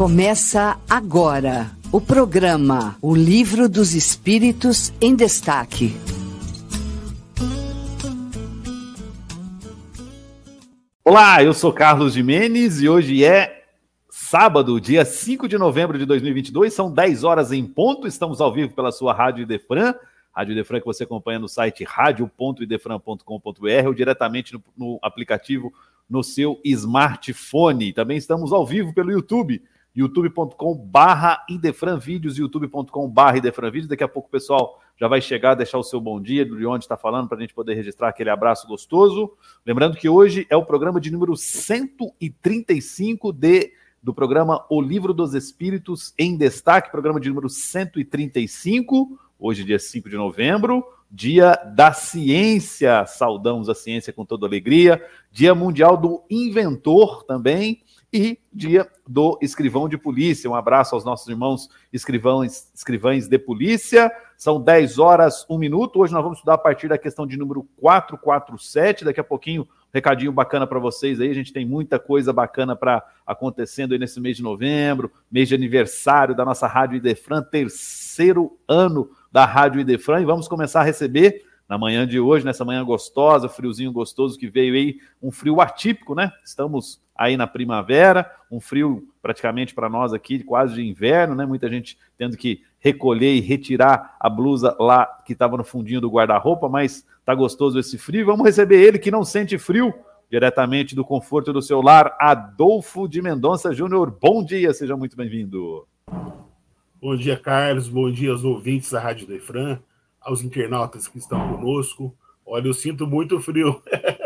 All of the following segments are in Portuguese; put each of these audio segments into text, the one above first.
Começa agora o programa O Livro dos Espíritos em Destaque. Olá, eu sou Carlos Jimenez e hoje é sábado, dia 5 de novembro de 2022, são 10 horas em ponto. Estamos ao vivo pela sua Rádio Idefran, Rádio Idefran que você acompanha no site radio.idefran.com.br ou diretamente no, no aplicativo no seu smartphone. Também estamos ao vivo pelo YouTube youtube.com barra Idefran Vídeos, youtube.com barra Idefran Vídeos. Daqui a pouco o pessoal já vai chegar, deixar o seu bom dia, de onde está falando, para a gente poder registrar aquele abraço gostoso. Lembrando que hoje é o programa de número 135 de, do programa O Livro dos Espíritos em Destaque, programa de número 135, hoje dia 5 de novembro, dia da ciência, saudamos a ciência com toda alegria, dia mundial do inventor também, e dia do escrivão de polícia. Um abraço aos nossos irmãos escrivães, escrivães de polícia. São 10 horas, 1 minuto. Hoje nós vamos estudar a partir da questão de número 447. Daqui a pouquinho, um recadinho bacana para vocês aí. A gente tem muita coisa bacana para acontecendo aí nesse mês de novembro, mês de aniversário da nossa Rádio Idefran, terceiro ano da Rádio Idefran. E vamos começar a receber na manhã de hoje, nessa manhã gostosa, friozinho gostoso que veio aí, um frio atípico, né? Estamos aí na primavera, um frio praticamente para nós aqui, quase de inverno, né? Muita gente tendo que recolher e retirar a blusa lá que estava no fundinho do guarda-roupa, mas tá gostoso esse frio. Vamos receber ele que não sente frio, diretamente do conforto do seu lar, Adolfo de Mendonça Júnior. Bom dia, seja muito bem-vindo. Bom dia, Carlos. Bom dia aos ouvintes da Rádio Defran aos internautas que estão conosco. Olha, eu sinto muito frio.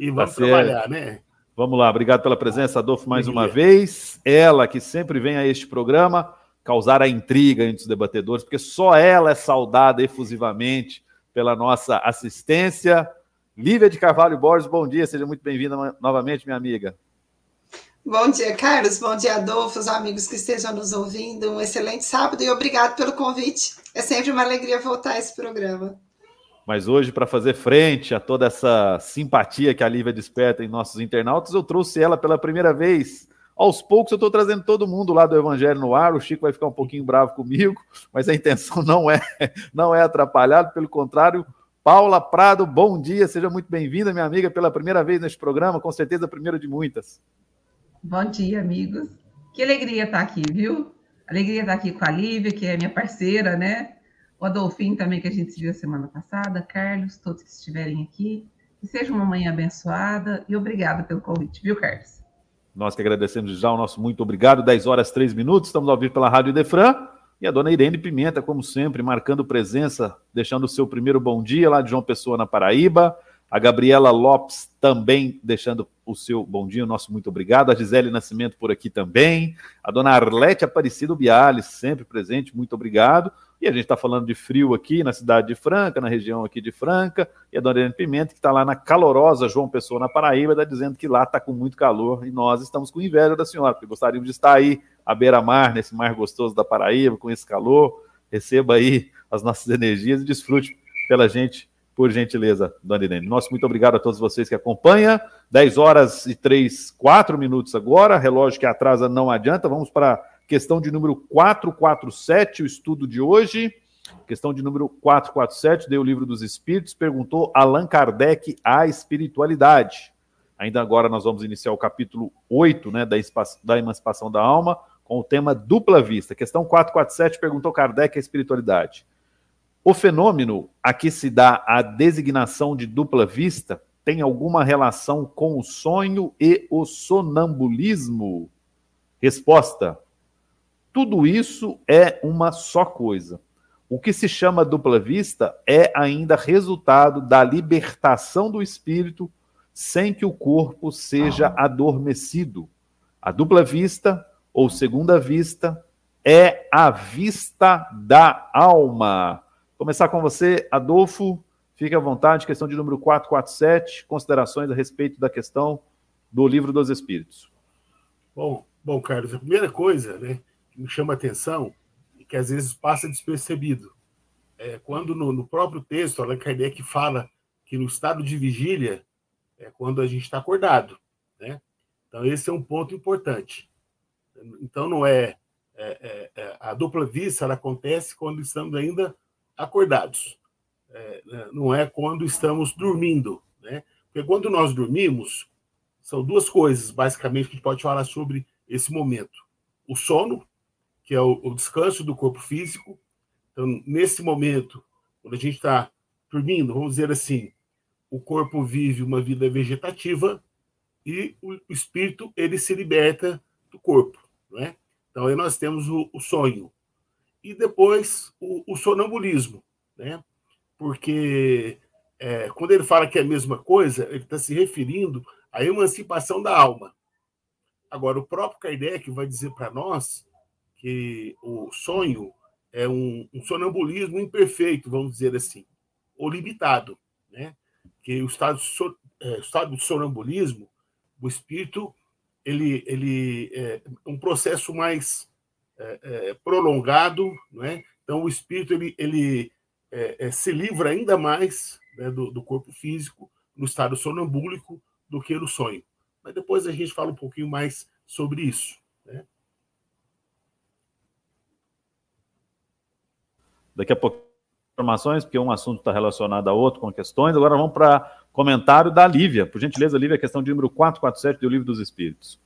e vamos tá trabalhar, né? Vamos lá, obrigado pela presença, Adolfo, mais uma vez. Ela que sempre vem a este programa causar a intriga entre os debatedores, porque só ela é saudada efusivamente pela nossa assistência. Lívia de Carvalho Borges, bom dia, seja muito bem-vinda novamente, minha amiga. Bom dia, Carlos. Bom dia, Adolfo, os amigos que estejam nos ouvindo. Um excelente sábado e obrigado pelo convite. É sempre uma alegria voltar a esse programa. Mas hoje, para fazer frente a toda essa simpatia que a Lívia desperta em nossos internautas, eu trouxe ela pela primeira vez. Aos poucos eu estou trazendo todo mundo lá do Evangelho no ar. O Chico vai ficar um pouquinho bravo comigo, mas a intenção não é, não é atrapalhar, pelo contrário. Paula Prado, bom dia, seja muito bem-vinda, minha amiga, pela primeira vez neste programa, com certeza a primeira de muitas. Bom dia, amigos. Que alegria estar aqui, viu? Alegria estar aqui com a Lívia, que é minha parceira, né? O Adolfinho também, que a gente viu semana passada, Carlos, todos que estiverem aqui. Que seja uma manhã abençoada e obrigada pelo convite, viu, Carlos? Nós que agradecemos já o nosso muito obrigado. 10 horas 3 minutos, estamos ao vivo pela Rádio Defran. E a dona Irene Pimenta, como sempre, marcando presença, deixando o seu primeiro bom dia lá de João Pessoa, na Paraíba. A Gabriela Lopes também deixando o seu bom dia, nosso muito obrigado. A Gisele Nascimento por aqui também. A dona Arlete Aparecido Biales, sempre presente, muito obrigado. E a gente está falando de frio aqui na cidade de Franca, na região aqui de Franca. E a dona Irene Pimenta, que está lá na calorosa João Pessoa, na Paraíba, está dizendo que lá está com muito calor e nós estamos com inveja da senhora, porque gostaríamos de estar aí à beira-mar, nesse mar gostoso da Paraíba, com esse calor. Receba aí as nossas energias e desfrute pela gente por gentileza, Dona Irene. Nosso muito obrigado a todos vocês que acompanham. 10 horas e 3, 4 minutos agora. Relógio que atrasa não adianta. Vamos para a questão de número 447, o estudo de hoje. Questão de número 447, deu o livro dos Espíritos, perguntou Allan Kardec a espiritualidade. Ainda agora nós vamos iniciar o capítulo 8 né, da, da emancipação da alma, com o tema dupla vista. Questão 447 perguntou Kardec a espiritualidade. O fenômeno a que se dá a designação de dupla vista tem alguma relação com o sonho e o sonambulismo? Resposta: tudo isso é uma só coisa. O que se chama dupla vista é ainda resultado da libertação do espírito sem que o corpo seja adormecido. A dupla vista, ou segunda vista, é a vista da alma. Começar com você, Adolfo. Fique à vontade, questão de número 447, considerações a respeito da questão do livro dos Espíritos. Bom, bom, Carlos, a primeira coisa né, que me chama a atenção e que às vezes passa despercebido é quando no, no próprio texto Allan Kardec fala que no estado de vigília é quando a gente está acordado, né? Então, esse é um ponto importante. Então, não é, é, é, é a dupla vista, acontece quando estamos ainda acordados, é, né, não é quando estamos dormindo, né? Porque quando nós dormimos, são duas coisas, basicamente, que a gente pode falar sobre esse momento: o sono, que é o, o descanso do corpo físico. Então, nesse momento, quando a gente está dormindo, vamos dizer assim, o corpo vive uma vida vegetativa e o espírito ele se liberta do corpo, não é? Então aí nós temos o, o sonho e depois o, o, sonambulismo, né? Porque é, quando ele fala que é a mesma coisa, ele está se referindo à emancipação da alma. Agora o próprio Kardec vai dizer para nós que o sonho é um, um sonambulismo imperfeito, vamos dizer assim, ou limitado, né? Que o estado, é, o estado de sonambulismo o espírito ele, ele é um processo mais é, é, prolongado, não é? Então o espírito ele, ele é, é, se livra ainda mais né, do, do, corpo físico no estado sonambúlico do que no sonho. Mas depois a gente fala um pouquinho mais sobre isso. Né? Daqui a pouco informações, porque um assunto está relacionado a outro com questões. Agora vamos para comentário da Lívia. Por gentileza, Lívia, questão de número 447 do Livro dos Espíritos.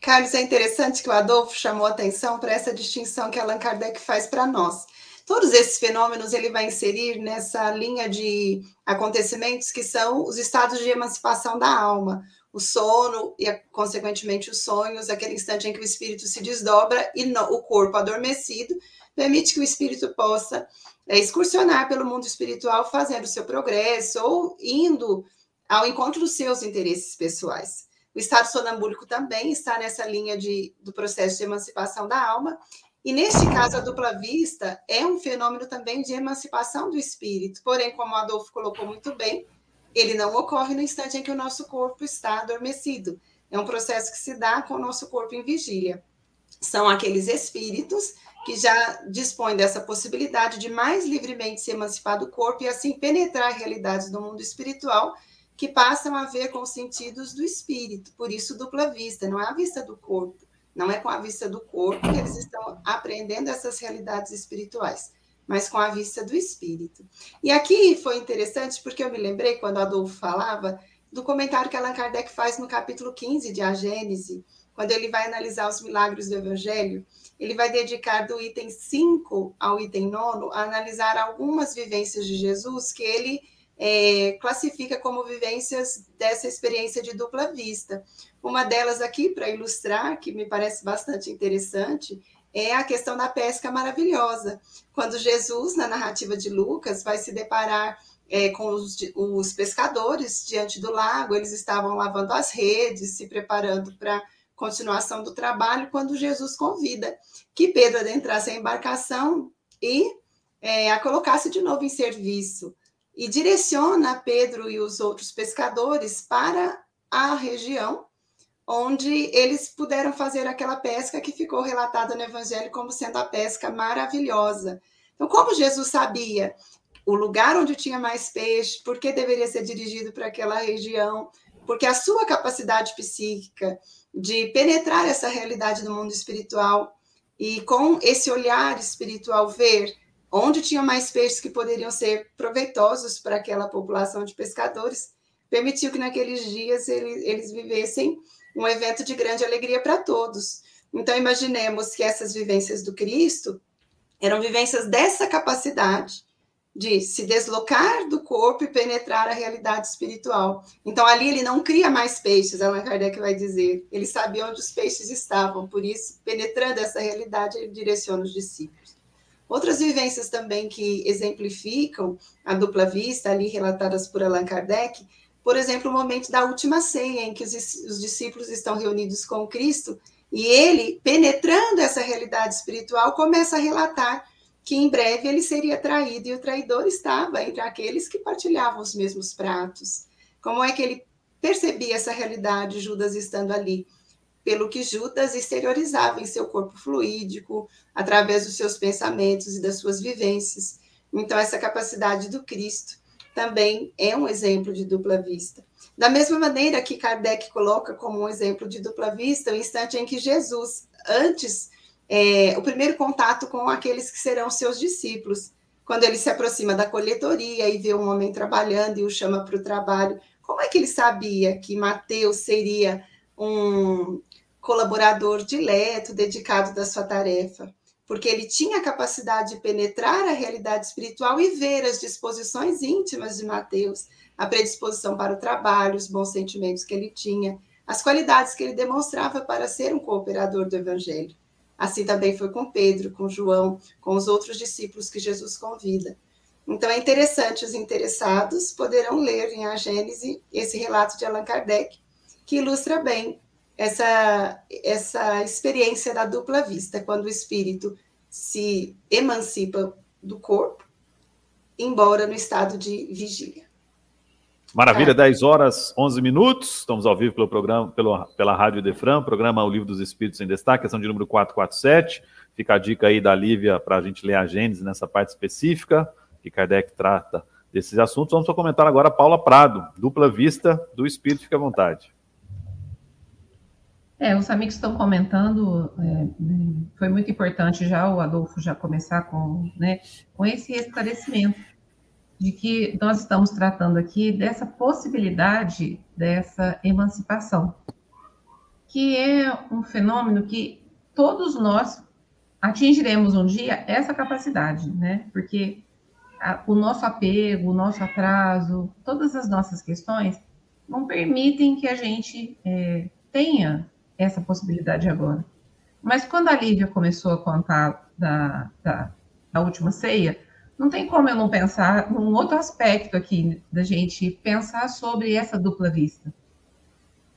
Carlos, é interessante que o Adolfo chamou atenção para essa distinção que Allan Kardec faz para nós. Todos esses fenômenos ele vai inserir nessa linha de acontecimentos que são os estados de emancipação da alma, o sono e, consequentemente, os sonhos, aquele instante em que o espírito se desdobra e no, o corpo adormecido permite que o espírito possa é, excursionar pelo mundo espiritual, fazendo seu progresso ou indo ao encontro dos seus interesses pessoais. O estado sonambúlico também está nessa linha de, do processo de emancipação da alma. E neste caso, a dupla vista é um fenômeno também de emancipação do espírito. Porém, como o Adolfo colocou muito bem, ele não ocorre no instante em que o nosso corpo está adormecido. É um processo que se dá com o nosso corpo em vigília. São aqueles espíritos que já dispõe dessa possibilidade de mais livremente se emancipar do corpo e assim penetrar realidades do mundo espiritual que passam a ver com os sentidos do espírito. Por isso, dupla vista, não é a vista do corpo, não é com a vista do corpo que eles estão aprendendo essas realidades espirituais, mas com a vista do espírito. E aqui foi interessante porque eu me lembrei quando Adolfo falava do comentário que Allan Kardec faz no capítulo 15 de A Gênese, quando ele vai analisar os milagres do Evangelho, ele vai dedicar do item 5 ao item 9 a analisar algumas vivências de Jesus que ele é, classifica como vivências dessa experiência de dupla vista. Uma delas aqui, para ilustrar, que me parece bastante interessante, é a questão da pesca maravilhosa. Quando Jesus, na narrativa de Lucas, vai se deparar é, com os, os pescadores diante do lago, eles estavam lavando as redes, se preparando para continuação do trabalho, quando Jesus convida que Pedro adentrasse a embarcação e é, a colocasse de novo em serviço. E direciona Pedro e os outros pescadores para a região onde eles puderam fazer aquela pesca que ficou relatada no Evangelho como sendo a pesca maravilhosa. Então, como Jesus sabia o lugar onde tinha mais peixe, por que deveria ser dirigido para aquela região, porque a sua capacidade psíquica de penetrar essa realidade do mundo espiritual e com esse olhar espiritual ver onde tinha mais peixes que poderiam ser proveitosos para aquela população de pescadores, permitiu que naqueles dias eles, eles vivessem um evento de grande alegria para todos. Então, imaginemos que essas vivências do Cristo eram vivências dessa capacidade de se deslocar do corpo e penetrar a realidade espiritual. Então, ali ele não cria mais peixes, Allan Kardec vai dizer. Ele sabia onde os peixes estavam, por isso, penetrando essa realidade, ele direciona os discípulos. Outras vivências também que exemplificam a dupla vista, ali relatadas por Allan Kardec, por exemplo, o momento da última ceia, em que os, os discípulos estão reunidos com Cristo, e ele, penetrando essa realidade espiritual, começa a relatar que em breve ele seria traído e o traidor estava entre aqueles que partilhavam os mesmos pratos. Como é que ele percebia essa realidade, Judas estando ali? Pelo que Judas exteriorizava em seu corpo fluídico, através dos seus pensamentos e das suas vivências. Então, essa capacidade do Cristo também é um exemplo de dupla vista. Da mesma maneira que Kardec coloca como um exemplo de dupla vista, o instante em que Jesus, antes, é, o primeiro contato com aqueles que serão seus discípulos, quando ele se aproxima da coletoria e vê um homem trabalhando e o chama para o trabalho, como é que ele sabia que Mateus seria um colaborador dileto, dedicado da sua tarefa? Porque ele tinha a capacidade de penetrar a realidade espiritual e ver as disposições íntimas de Mateus, a predisposição para o trabalho, os bons sentimentos que ele tinha, as qualidades que ele demonstrava para ser um cooperador do evangelho. Assim também foi com Pedro, com João, com os outros discípulos que Jesus convida. Então é interessante, os interessados poderão ler em A Gênese esse relato de Allan Kardec, que ilustra bem essa, essa experiência da dupla vista, quando o espírito se emancipa do corpo, embora no estado de vigília. Maravilha, é. 10 horas 11 minutos. Estamos ao vivo pelo programa, pelo, pela Rádio Defran, programa O Livro dos Espíritos em Destaque, questão de número 447. Fica a dica aí da Lívia para a gente ler a Gênesis nessa parte específica, que Kardec trata desses assuntos. Vamos só comentar agora a Paula Prado, dupla vista do Espírito, fica à vontade. É, os amigos estão comentando, é, foi muito importante já o Adolfo já começar com, né, com esse esclarecimento de que nós estamos tratando aqui dessa possibilidade dessa emancipação, que é um fenômeno que todos nós atingiremos um dia essa capacidade, né? Porque a, o nosso apego, o nosso atraso, todas as nossas questões não permitem que a gente é, tenha essa possibilidade agora. Mas quando a Lívia começou a contar da, da, da última ceia, não tem como eu não pensar num outro aspecto aqui da gente pensar sobre essa dupla vista.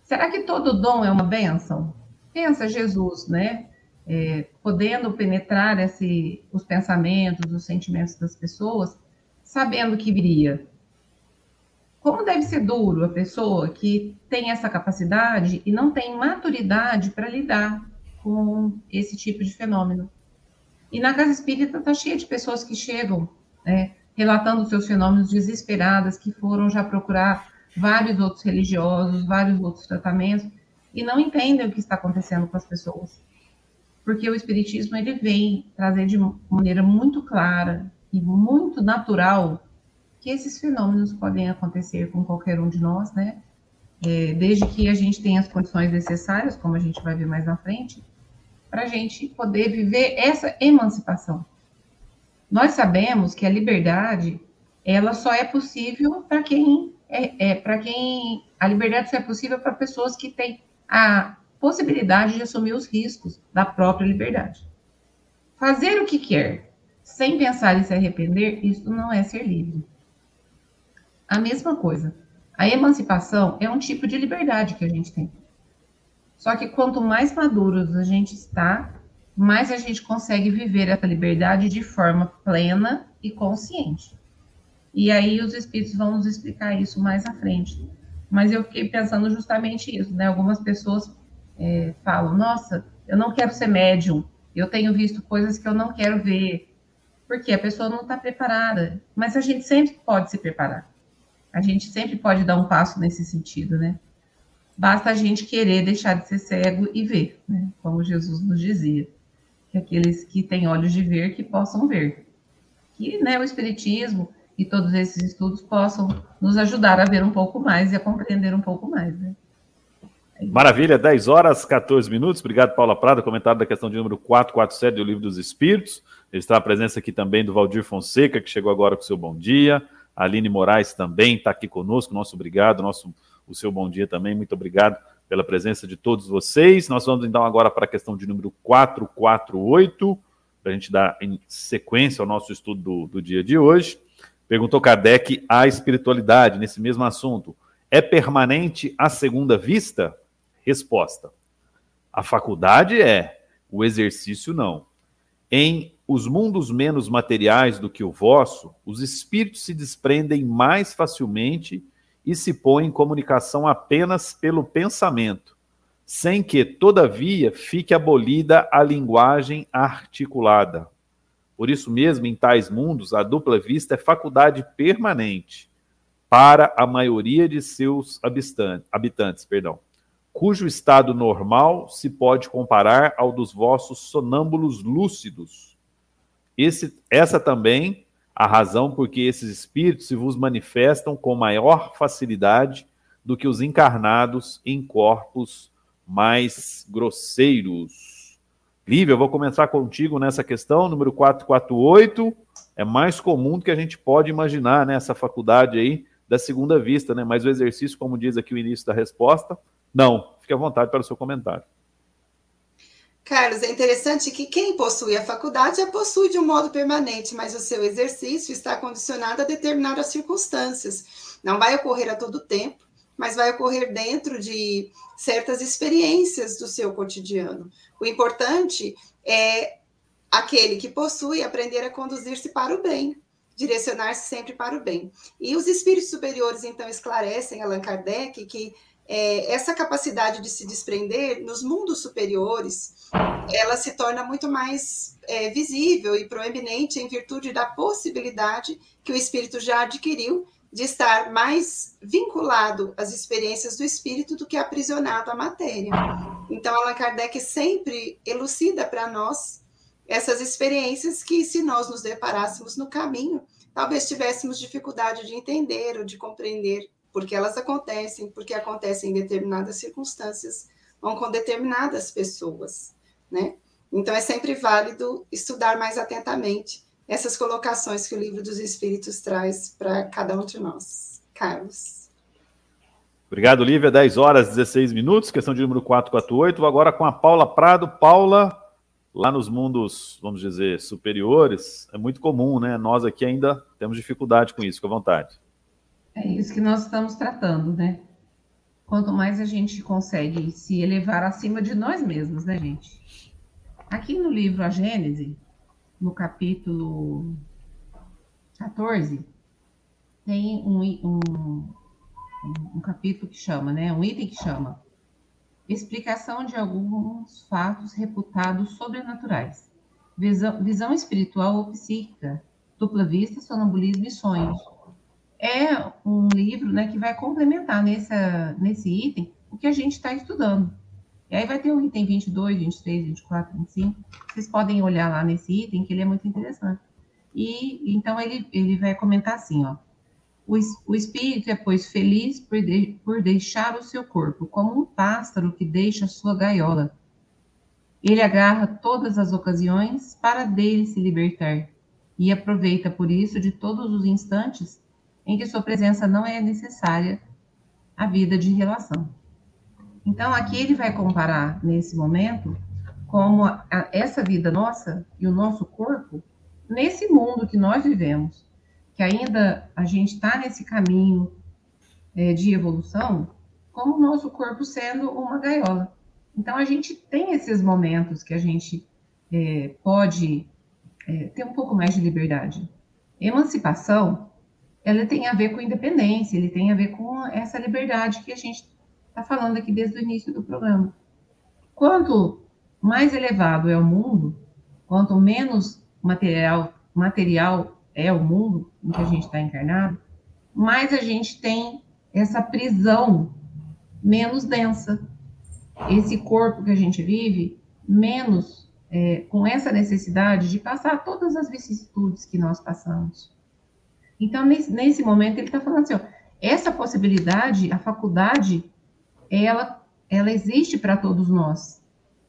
Será que todo dom é uma bênção? Pensa Jesus, né? É, podendo penetrar esse, os pensamentos, os sentimentos das pessoas, sabendo que viria. Como deve ser duro a pessoa que tem essa capacidade e não tem maturidade para lidar com esse tipo de fenômeno? E na casa espírita está cheia de pessoas que chegam né, relatando seus fenômenos desesperadas, que foram já procurar vários outros religiosos, vários outros tratamentos, e não entendem o que está acontecendo com as pessoas. Porque o Espiritismo ele vem trazer de maneira muito clara e muito natural que esses fenômenos podem acontecer com qualquer um de nós, né? É, desde que a gente tenha as condições necessárias, como a gente vai ver mais na frente, para a gente poder viver essa emancipação. Nós sabemos que a liberdade ela só é possível para quem é, é para quem a liberdade só é possível para pessoas que têm a possibilidade de assumir os riscos da própria liberdade. Fazer o que quer, sem pensar em se arrepender, isso não é ser livre. A mesma coisa. A emancipação é um tipo de liberdade que a gente tem. Só que quanto mais maduros a gente está, mais a gente consegue viver essa liberdade de forma plena e consciente. E aí os espíritos vão nos explicar isso mais à frente. Mas eu fiquei pensando justamente isso, né? Algumas pessoas é, falam: Nossa, eu não quero ser médium, eu tenho visto coisas que eu não quero ver, porque a pessoa não está preparada. Mas a gente sempre pode se preparar. A gente sempre pode dar um passo nesse sentido, né? Basta a gente querer deixar de ser cego e ver, né? como Jesus nos dizia. Que aqueles que têm olhos de ver, que possam ver. Que né, o Espiritismo e todos esses estudos possam nos ajudar a ver um pouco mais e a compreender um pouco mais, né? Maravilha, 10 horas, 14 minutos. Obrigado, Paula Prada. Comentário da questão de número 447 do Livro dos Espíritos. Está a presença aqui também do Valdir Fonseca, que chegou agora com seu bom dia. Aline Moraes também está aqui conosco. Nosso obrigado, nosso o seu bom dia também. Muito obrigado pela presença de todos vocês. Nós vamos então agora para a questão de número 448, para a gente dar em sequência ao nosso estudo do, do dia de hoje. Perguntou Kardec a espiritualidade nesse mesmo assunto. É permanente a segunda vista? Resposta: A faculdade é, o exercício não. Em os mundos menos materiais do que o vosso, os espíritos se desprendem mais facilmente e se põe em comunicação apenas pelo pensamento, sem que, todavia, fique abolida a linguagem articulada. Por isso mesmo, em tais mundos, a dupla vista é faculdade permanente. para a maioria de seus habitantes, perdão, cujo estado normal se pode comparar ao dos vossos sonâmbulos lúcidos. Esse, essa também a razão por que esses espíritos se vos manifestam com maior facilidade do que os encarnados em corpos mais grosseiros. Lívia, eu vou começar contigo nessa questão, número 448. É mais comum do que a gente pode imaginar, né? Essa faculdade aí da segunda vista, né? Mas o exercício, como diz aqui o início da resposta, não. Fique à vontade para o seu comentário. Carlos, é interessante que quem possui a faculdade a possui de um modo permanente, mas o seu exercício está condicionado a determinadas circunstâncias. Não vai ocorrer a todo tempo, mas vai ocorrer dentro de certas experiências do seu cotidiano. O importante é aquele que possui aprender a conduzir-se para o bem, direcionar-se sempre para o bem. E os espíritos superiores, então, esclarecem Allan Kardec que é, essa capacidade de se desprender nos mundos superiores, ela se torna muito mais é, visível e proeminente em virtude da possibilidade que o espírito já adquiriu de estar mais vinculado às experiências do espírito do que aprisionado à matéria. Então, Allan Kardec sempre elucida para nós essas experiências que, se nós nos deparássemos no caminho, talvez tivéssemos dificuldade de entender ou de compreender porque elas acontecem, porque acontecem em determinadas circunstâncias ou com determinadas pessoas, né? Então é sempre válido estudar mais atentamente essas colocações que o livro dos Espíritos traz para cada um de nós. Carlos. Obrigado, Lívia. 10 horas 16 minutos, questão de número 448. Agora com a Paula Prado. Paula, lá nos mundos, vamos dizer, superiores, é muito comum, né? Nós aqui ainda temos dificuldade com isso, com à vontade. É isso que nós estamos tratando, né? Quanto mais a gente consegue se elevar acima de nós mesmos, né, gente? Aqui no livro A Gênese, no capítulo 14, tem um, um, um capítulo que chama, né? Um item que chama Explicação de alguns fatos reputados sobrenaturais. Visão, visão espiritual ou psíquica, dupla vista, sonambulismo e sonhos é um livro né, que vai complementar nessa, nesse item o que a gente está estudando. E aí vai ter o item 22, 23, 24, 25. Vocês podem olhar lá nesse item, que ele é muito interessante. E então ele, ele vai comentar assim, ó. O, o espírito é, pois, feliz por, de, por deixar o seu corpo, como um pássaro que deixa sua gaiola. Ele agarra todas as ocasiões para dele se libertar e aproveita por isso de todos os instantes em que sua presença não é necessária à vida de relação. Então, aqui ele vai comparar, nesse momento, como a, essa vida nossa e o nosso corpo, nesse mundo que nós vivemos, que ainda a gente está nesse caminho é, de evolução, como o nosso corpo sendo uma gaiola. Então, a gente tem esses momentos que a gente é, pode é, ter um pouco mais de liberdade. Emancipação ela tem a ver com independência, ele tem a ver com essa liberdade que a gente está falando aqui desde o início do programa. Quanto mais elevado é o mundo, quanto menos material, material é o mundo em que a gente está encarnado, mais a gente tem essa prisão menos densa. Esse corpo que a gente vive, menos é, com essa necessidade de passar todas as vicissitudes que nós passamos. Então, nesse, nesse momento, ele está falando assim, ó, essa possibilidade, a faculdade, ela, ela existe para todos nós.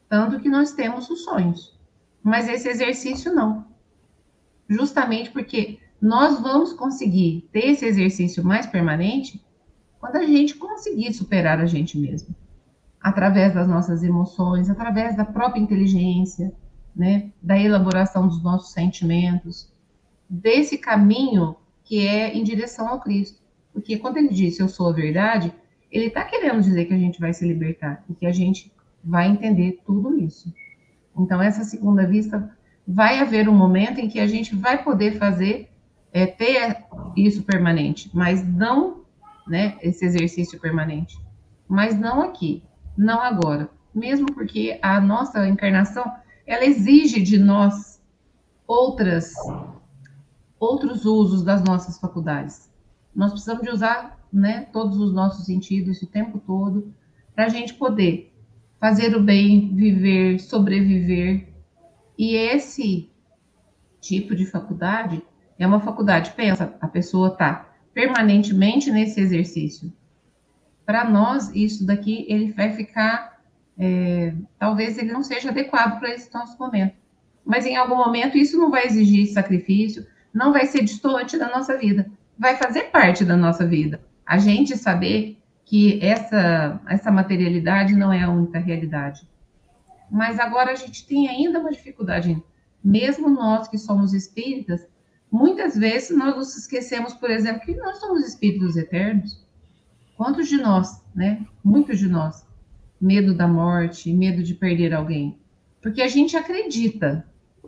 Tanto que nós temos os sonhos. Mas esse exercício não. Justamente porque nós vamos conseguir ter esse exercício mais permanente quando a gente conseguir superar a gente mesmo. Através das nossas emoções, através da própria inteligência, né, da elaboração dos nossos sentimentos, desse caminho que é em direção ao Cristo. Porque quando ele disse eu sou a verdade, ele está querendo dizer que a gente vai se libertar e que a gente vai entender tudo isso. Então, essa segunda vista vai haver um momento em que a gente vai poder fazer, é, ter isso permanente, mas não, né, esse exercício permanente, mas não aqui, não agora, mesmo porque a nossa encarnação, ela exige de nós outras outros usos das nossas faculdades. nós precisamos de usar né, todos os nossos sentidos o tempo todo para a gente poder fazer o bem, viver, sobreviver. E esse tipo de faculdade é uma faculdade, pensa, a pessoa está permanentemente nesse exercício. Para nós, isso daqui, ele vai ficar, é, talvez ele não seja adequado para esse nosso momento. Mas em algum momento isso não vai exigir sacrifício, não vai ser distante da nossa vida, vai fazer parte da nossa vida. A gente saber que essa, essa materialidade não é a única realidade. Mas agora a gente tem ainda uma dificuldade, mesmo nós que somos espíritas, muitas vezes nós nos esquecemos, por exemplo, que nós somos espíritos eternos. Quantos de nós, né? Muitos de nós, medo da morte, medo de perder alguém. Porque a gente acredita,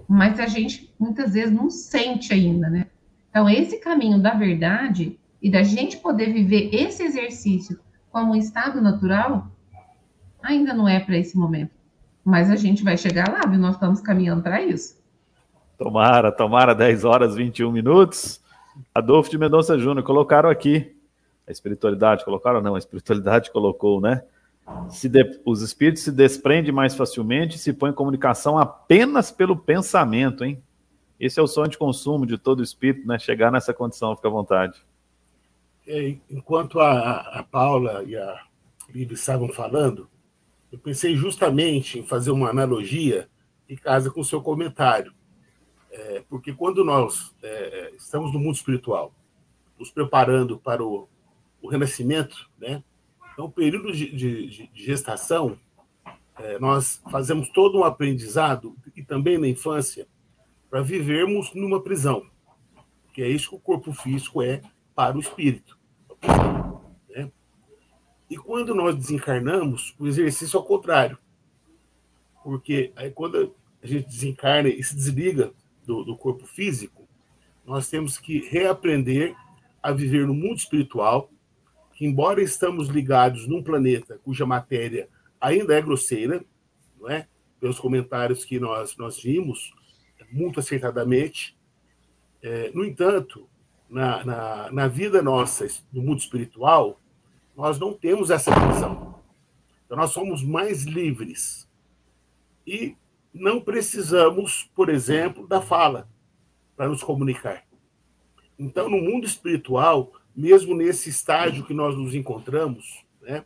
mas a gente muitas vezes não sente ainda, né? Então, esse caminho da verdade e da gente poder viver esse exercício como um estado natural, ainda não é para esse momento. Mas a gente vai chegar lá, viu? Nós estamos caminhando para isso. Tomara, tomara, 10 horas 21 minutos. Adolfo de Mendonça Júnior, colocaram aqui. A espiritualidade, colocaram não, a espiritualidade colocou, né? De, os espíritos se desprendem mais facilmente, se põem em comunicação apenas pelo pensamento, hein? Esse é o sonho de consumo de todo espírito, né? Chegar nessa condição, fica à vontade. É, enquanto a, a Paula e a Lívia estavam falando, eu pensei justamente em fazer uma analogia que casa com o seu comentário. É, porque quando nós é, estamos no mundo espiritual, nos preparando para o, o renascimento, né? Então, período de, de, de gestação, é, nós fazemos todo um aprendizado, e também na infância, para vivermos numa prisão, que é isso que o corpo físico é para o espírito. Né? E quando nós desencarnamos, o exercício é o contrário. Porque aí quando a gente desencarna e se desliga do, do corpo físico, nós temos que reaprender a viver no mundo espiritual, embora estamos ligados num planeta cuja matéria ainda é grosseira, não é? Pelos comentários que nós nós vimos muito acertadamente. É, no entanto, na, na, na, vida nossa, no mundo espiritual, nós não temos essa visão. Então, nós somos mais livres. E não precisamos, por exemplo, da fala para nos comunicar. Então, no mundo espiritual, mesmo nesse estágio que nós nos encontramos, né,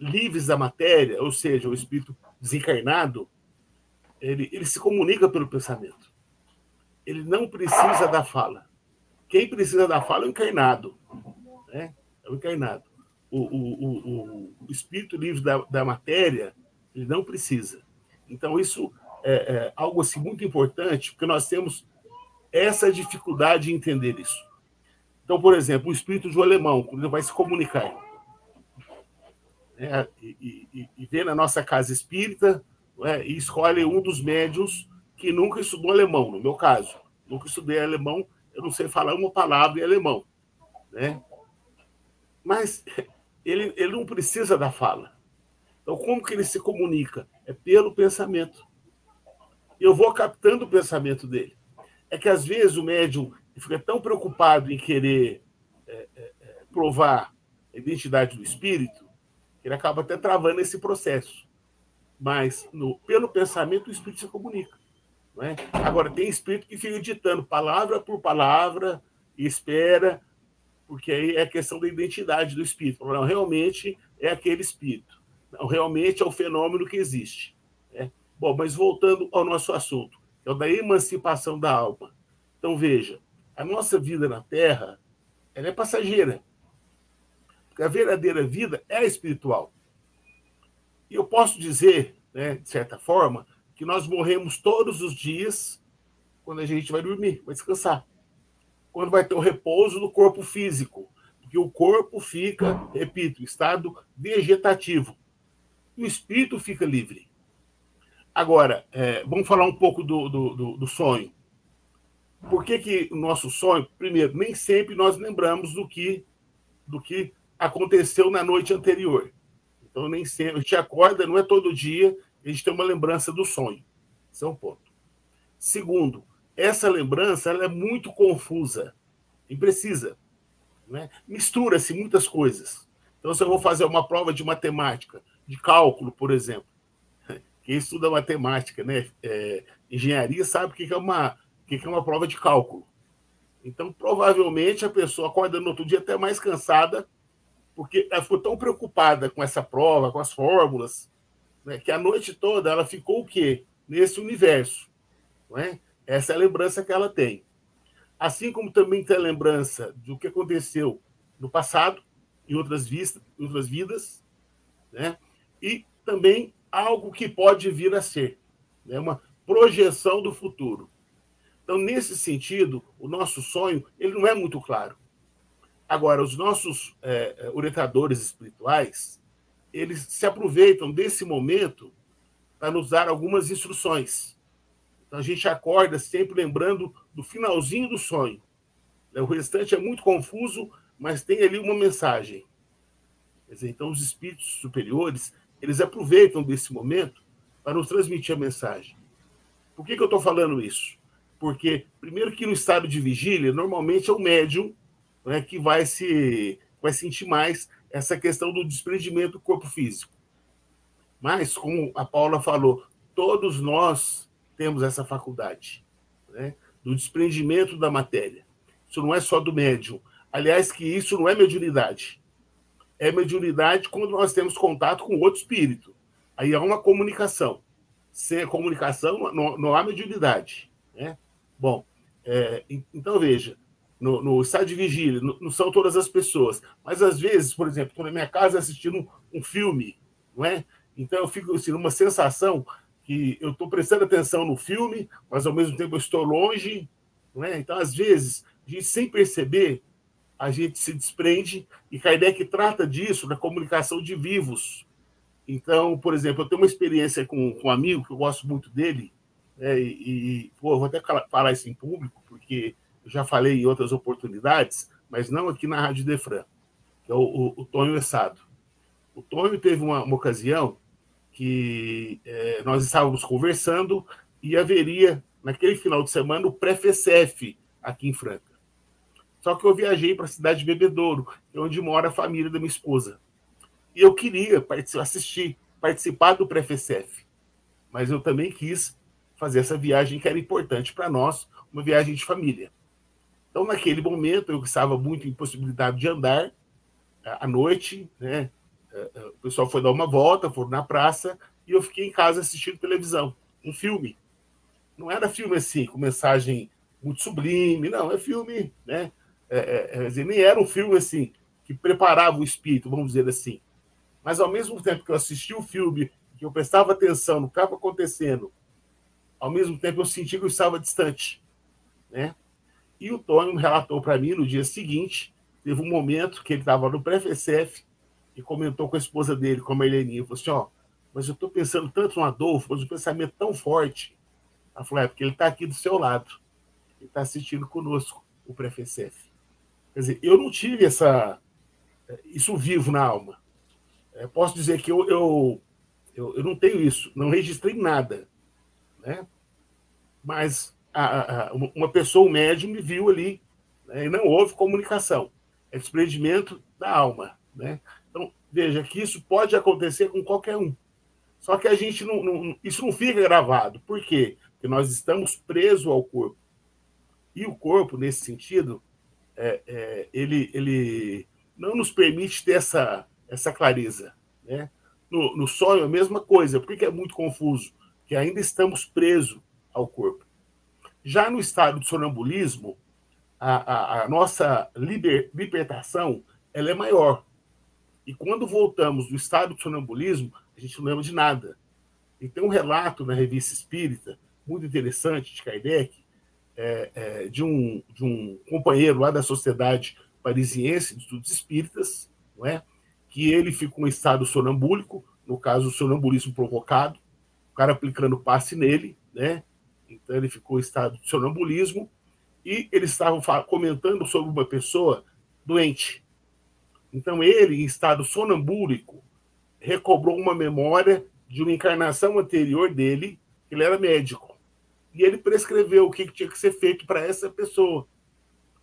livres da matéria, ou seja, o espírito desencarnado, ele, ele se comunica pelo pensamento. Ele não precisa da fala. Quem precisa da fala é o encarnado. Né? É o encarnado. O, o, o, o espírito livre da, da matéria, ele não precisa. Então, isso é, é algo assim, muito importante, porque nós temos essa dificuldade de entender isso. Então, por exemplo, o espírito de um alemão, quando ele vai se comunicar, né, e, e, e vê na nossa casa espírita, né, e escolhe um dos médios que nunca estudou alemão, no meu caso. Nunca estudei alemão, eu não sei falar uma palavra em alemão. Né? Mas ele, ele não precisa da fala. Então, como que ele se comunica? É pelo pensamento. Eu vou captando o pensamento dele. É que, às vezes, o médium fica tão preocupado em querer é, é, é provar a identidade do espírito, que ele acaba até travando esse processo. Mas, no, pelo pensamento, o espírito se comunica. Não é? Agora, tem espírito que fica ditando palavra por palavra e espera, porque aí é a questão da identidade do espírito. Não, realmente é aquele espírito. Não, realmente é o fenômeno que existe. Né? Bom, mas voltando ao nosso assunto, é o da emancipação da alma. Então, veja, a nossa vida na Terra ela é passageira. Porque a verdadeira vida é espiritual. E eu posso dizer, né, de certa forma, que nós morremos todos os dias quando a gente vai dormir, vai descansar. Quando vai ter o repouso do corpo físico. Porque o corpo fica, repito, estado vegetativo. E o espírito fica livre. Agora, é, vamos falar um pouco do, do, do, do sonho. Por que, que o nosso sonho, primeiro, nem sempre nós lembramos do que, do que aconteceu na noite anterior. Então, nem sempre. A gente acorda, não é todo dia a gente tem uma lembrança do sonho. Esse é um ponto. Segundo, essa lembrança ela é muito confusa, imprecisa. Né? Mistura-se muitas coisas. Então, se eu vou fazer uma prova de matemática, de cálculo, por exemplo, quem estuda matemática, né, é, engenharia, sabe o que é, uma, que é uma prova de cálculo. Então, provavelmente, a pessoa acorda no outro dia até mais cansada, porque ela ficou tão preocupada com essa prova, com as fórmulas, né, que a noite toda ela ficou o quê? Nesse universo. É? Essa é a lembrança que ela tem. Assim como também tem a lembrança do que aconteceu no passado, em outras, vistas, em outras vidas, né? e também algo que pode vir a ser, né? uma projeção do futuro. Então, nesse sentido, o nosso sonho ele não é muito claro. Agora, os nossos é, é orientadores espirituais, eles se aproveitam desse momento para nos dar algumas instruções. Então, a gente acorda sempre lembrando do finalzinho do sonho. O restante é muito confuso, mas tem ali uma mensagem. Então, os espíritos superiores, eles aproveitam desse momento para nos transmitir a mensagem. Por que, que eu estou falando isso? Porque, primeiro, que no estado de vigília, normalmente é o médium né, que vai se vai sentir mais essa questão do desprendimento do corpo físico. Mas, como a Paula falou, todos nós temos essa faculdade né, do desprendimento da matéria. Isso não é só do médium. Aliás, que isso não é mediunidade. É mediunidade quando nós temos contato com outro espírito. Aí há uma comunicação. Sem comunicação, não, não há mediunidade. Né? Bom, é, então veja, no, no estado de vigília, não, não são todas as pessoas, mas às vezes, por exemplo, estou na minha casa assistindo um, um filme, não é? Então eu fico assim, numa sensação que eu estou prestando atenção no filme, mas ao mesmo tempo eu estou longe, não é? Então às vezes, a gente, sem perceber, a gente se desprende e Kardec trata disso na comunicação de vivos. Então, por exemplo, eu tenho uma experiência com, com um amigo que eu gosto muito dele, né, e, e pô, vou até falar isso em público, porque já falei em outras oportunidades, mas não aqui na Rádio Defran, que é o, o, o Tonho Essado. O Tonho teve uma, uma ocasião que é, nós estávamos conversando e haveria, naquele final de semana, o pré-FCF aqui em Franca. Só que eu viajei para a cidade de Bebedouro, é onde mora a família da minha esposa. E eu queria assistir, participar do pré-FCF. Mas eu também quis fazer essa viagem que era importante para nós, uma viagem de família. Então, naquele momento, eu estava muito em possibilidade de andar à noite, né? É, é, o pessoal foi dar uma volta, foram na praça, e eu fiquei em casa assistindo televisão, um filme. Não era filme assim, com mensagem muito sublime, não, é filme, né? É, é, dizer, nem era um filme assim, que preparava o espírito, vamos dizer assim. Mas ao mesmo tempo que eu assisti o filme, que eu prestava atenção no que estava acontecendo, ao mesmo tempo eu senti que eu estava distante, né? E o Tony relatou para mim no dia seguinte, teve um momento que ele estava no pré-FCF e comentou com a esposa dele, com a Marleninha, falou assim, ó, mas eu estou pensando tanto no Adolfo, mas o pensamento tão forte. Ela falou, é porque ele está aqui do seu lado. Ele está assistindo conosco o pré-FCF. Quer dizer, eu não tive essa isso vivo na alma. É, posso dizer que eu, eu, eu, eu, não tenho isso, não registrei nada. Né? Mas a, a, uma pessoa, um médium, me viu ali né, e não houve comunicação. É desprendimento da alma. Né? Então, veja que isso pode acontecer com qualquer um. Só que a gente não, não, Isso não fica gravado. Por quê? Porque nós estamos presos ao corpo. E o corpo, nesse sentido, é, é, ele, ele não nos permite ter essa, essa clareza. Né? No, no sonho, a mesma coisa. Por que é muito confuso? Que ainda estamos presos ao corpo. Já no estado de sonambulismo, a, a, a nossa liber, libertação ela é maior. E quando voltamos do estado de sonambulismo, a gente não lembra de nada. E tem um relato na revista Espírita, muito interessante, de Kardec, é, é, de, um, de um companheiro lá da Sociedade Parisiense de Estudos Espíritas, não é? que ele ficou em estado sonambúlico, no caso, o sonambulismo provocado, cara aplicando passe nele, né? Então ele ficou em estado de sonambulismo e eles estavam comentando sobre uma pessoa doente. Então ele, em estado sonambúlico, recobrou uma memória de uma encarnação anterior dele, ele era médico. E ele prescreveu o que tinha que ser feito para essa pessoa,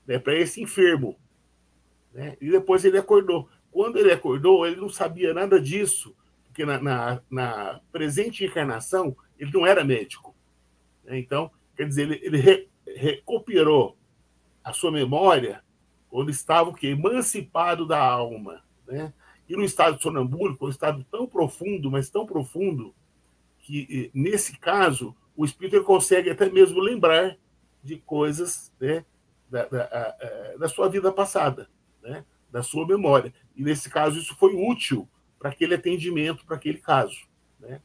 né, para esse enfermo. Né? E depois ele acordou. Quando ele acordou, ele não sabia nada disso, porque na, na, na presente encarnação ele não era médico. Né? Então, quer dizer, ele, ele re, recuperou a sua memória quando estava o quê? emancipado da alma. Né? E no estado sonambúlico, um estado tão profundo, mas tão profundo, que nesse caso o espírito consegue até mesmo lembrar de coisas né, da, da, da, sua vida passada, né, da sua memória. E nesse caso isso foi útil para aquele atendimento, para aquele caso. Né?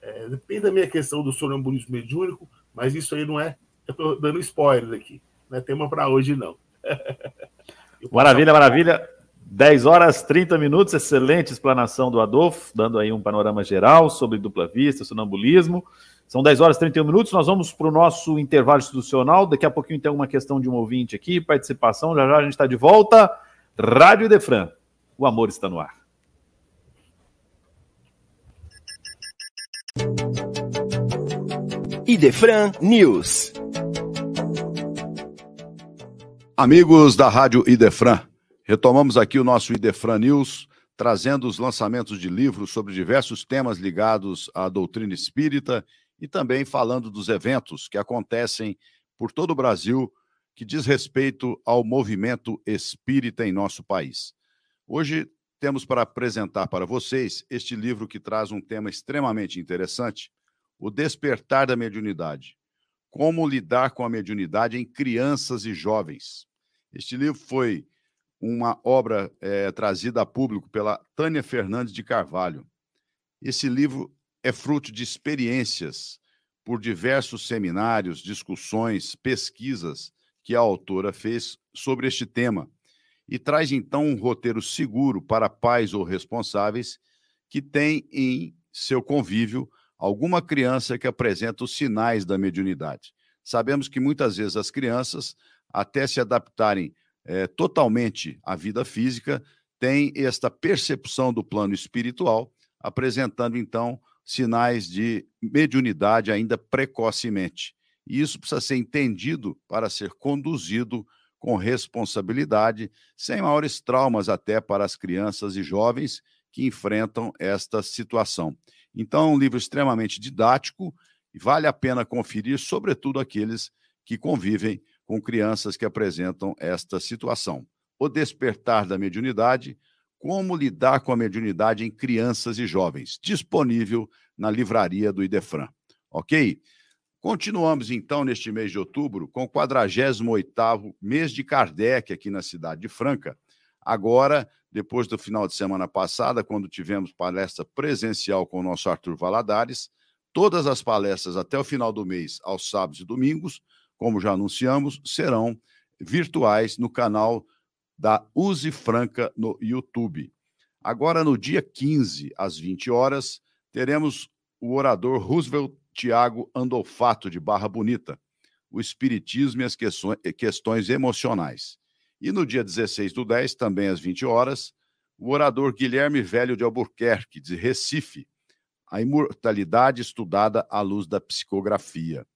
É, depende da minha questão do sonambulismo mediúnico, mas isso aí não é. Eu estou dando spoiler aqui. Não é tema para hoje, não. maravilha, maravilha. 10 horas 30 minutos, excelente explanação do Adolfo, dando aí um panorama geral sobre dupla vista, sonambulismo. São 10 horas e 31 minutos, nós vamos para o nosso intervalo institucional. Daqui a pouquinho tem uma questão de um ouvinte aqui, participação. Já já a gente está de volta. Rádio Defran, o amor está no ar. Idefran News. Amigos da Rádio Idefran, retomamos aqui o nosso Idefran News, trazendo os lançamentos de livros sobre diversos temas ligados à doutrina espírita e também falando dos eventos que acontecem por todo o Brasil que diz respeito ao movimento espírita em nosso país. Hoje temos para apresentar para vocês este livro que traz um tema extremamente interessante, O Despertar da Mediunidade. Como lidar com a mediunidade em crianças e jovens. Este livro foi uma obra é, trazida a público pela Tânia Fernandes de Carvalho. Esse livro é fruto de experiências por diversos seminários, discussões, pesquisas que a autora fez sobre este tema e traz então um roteiro seguro para pais ou responsáveis que têm em seu convívio alguma criança que apresenta os sinais da mediunidade. Sabemos que muitas vezes as crianças, até se adaptarem é, totalmente à vida física, têm esta percepção do plano espiritual, apresentando então sinais de mediunidade ainda precocemente. E isso precisa ser entendido para ser conduzido com responsabilidade, sem maiores traumas até para as crianças e jovens que enfrentam esta situação. Então, um livro extremamente didático e vale a pena conferir, sobretudo aqueles que convivem com crianças que apresentam esta situação. O Despertar da Mediunidade, como lidar com a mediunidade em crianças e jovens, disponível na livraria do Idefran. Ok? Continuamos então neste mês de outubro com o 48º mês de Kardec aqui na cidade de Franca. Agora, depois do final de semana passada, quando tivemos palestra presencial com o nosso Arthur Valadares, todas as palestras até o final do mês, aos sábados e domingos, como já anunciamos, serão virtuais no canal da Use Franca no YouTube. Agora, no dia 15, às 20 horas, teremos o orador Roosevelt Tiago Andolfato, de Barra Bonita, o Espiritismo e as questões emocionais. E no dia 16 do 10, também às 20 horas, o orador Guilherme Velho de Albuquerque, de Recife, a imortalidade estudada à luz da psicografia.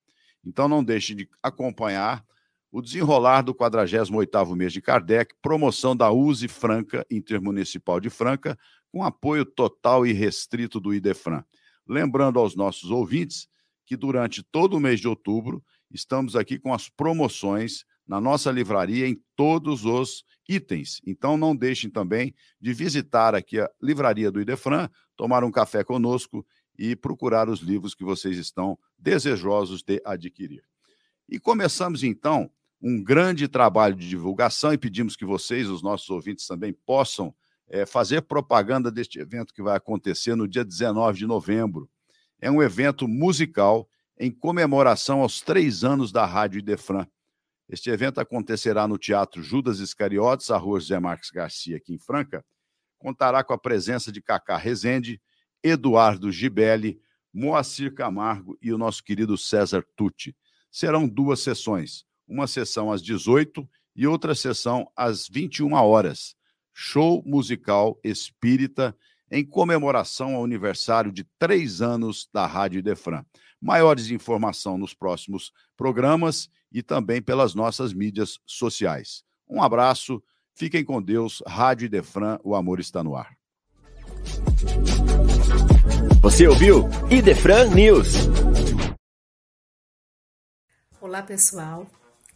Então não deixe de acompanhar o desenrolar do 48º mês de Kardec, promoção da USE Franca, Intermunicipal de Franca, com apoio total e restrito do IDEFRAN. Lembrando aos nossos ouvintes que durante todo o mês de outubro estamos aqui com as promoções na nossa livraria em todos os itens. Então não deixem também de visitar aqui a livraria do Idefran, tomar um café conosco e procurar os livros que vocês estão desejosos de adquirir. E começamos então um grande trabalho de divulgação e pedimos que vocês, os nossos ouvintes, também possam é, fazer propaganda deste evento que vai acontecer no dia 19 de novembro. É um evento musical em comemoração aos três anos da Rádio Idefran. Este evento acontecerá no Teatro Judas Iscariotes, a rua José Marques Garcia, aqui em Franca. Contará com a presença de Cacá Rezende, Eduardo Gibelli, Moacir Camargo e o nosso querido César Tucci. Serão duas sessões uma sessão às 18 e outra sessão às 21 horas. Show musical espírita em comemoração ao aniversário de três anos da Rádio Defran. Maiores informação nos próximos programas e também pelas nossas mídias sociais. Um abraço, Fiquem com Deus. Rádio Idefran, o amor está no ar. Você ouviu Idefran News. Olá, pessoal.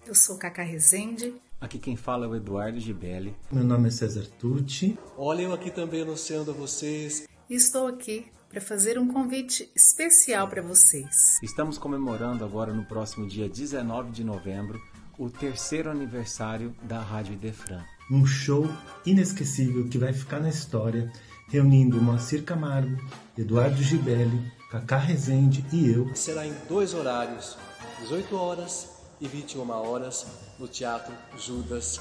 Eu sou Cacá Rezende. Aqui quem fala é o Eduardo Gibelli. Meu nome é César Tucci. Olha, eu aqui também anunciando a vocês. Estou aqui para fazer um convite especial para vocês. Estamos comemorando agora no próximo dia 19 de novembro o terceiro aniversário da Rádio Idefran. Um show inesquecível que vai ficar na história, reunindo Moacir Camargo, Eduardo Gibelli, Cacá Rezende e eu. Será em dois horários, 18 horas e 21 horas, no Teatro Judas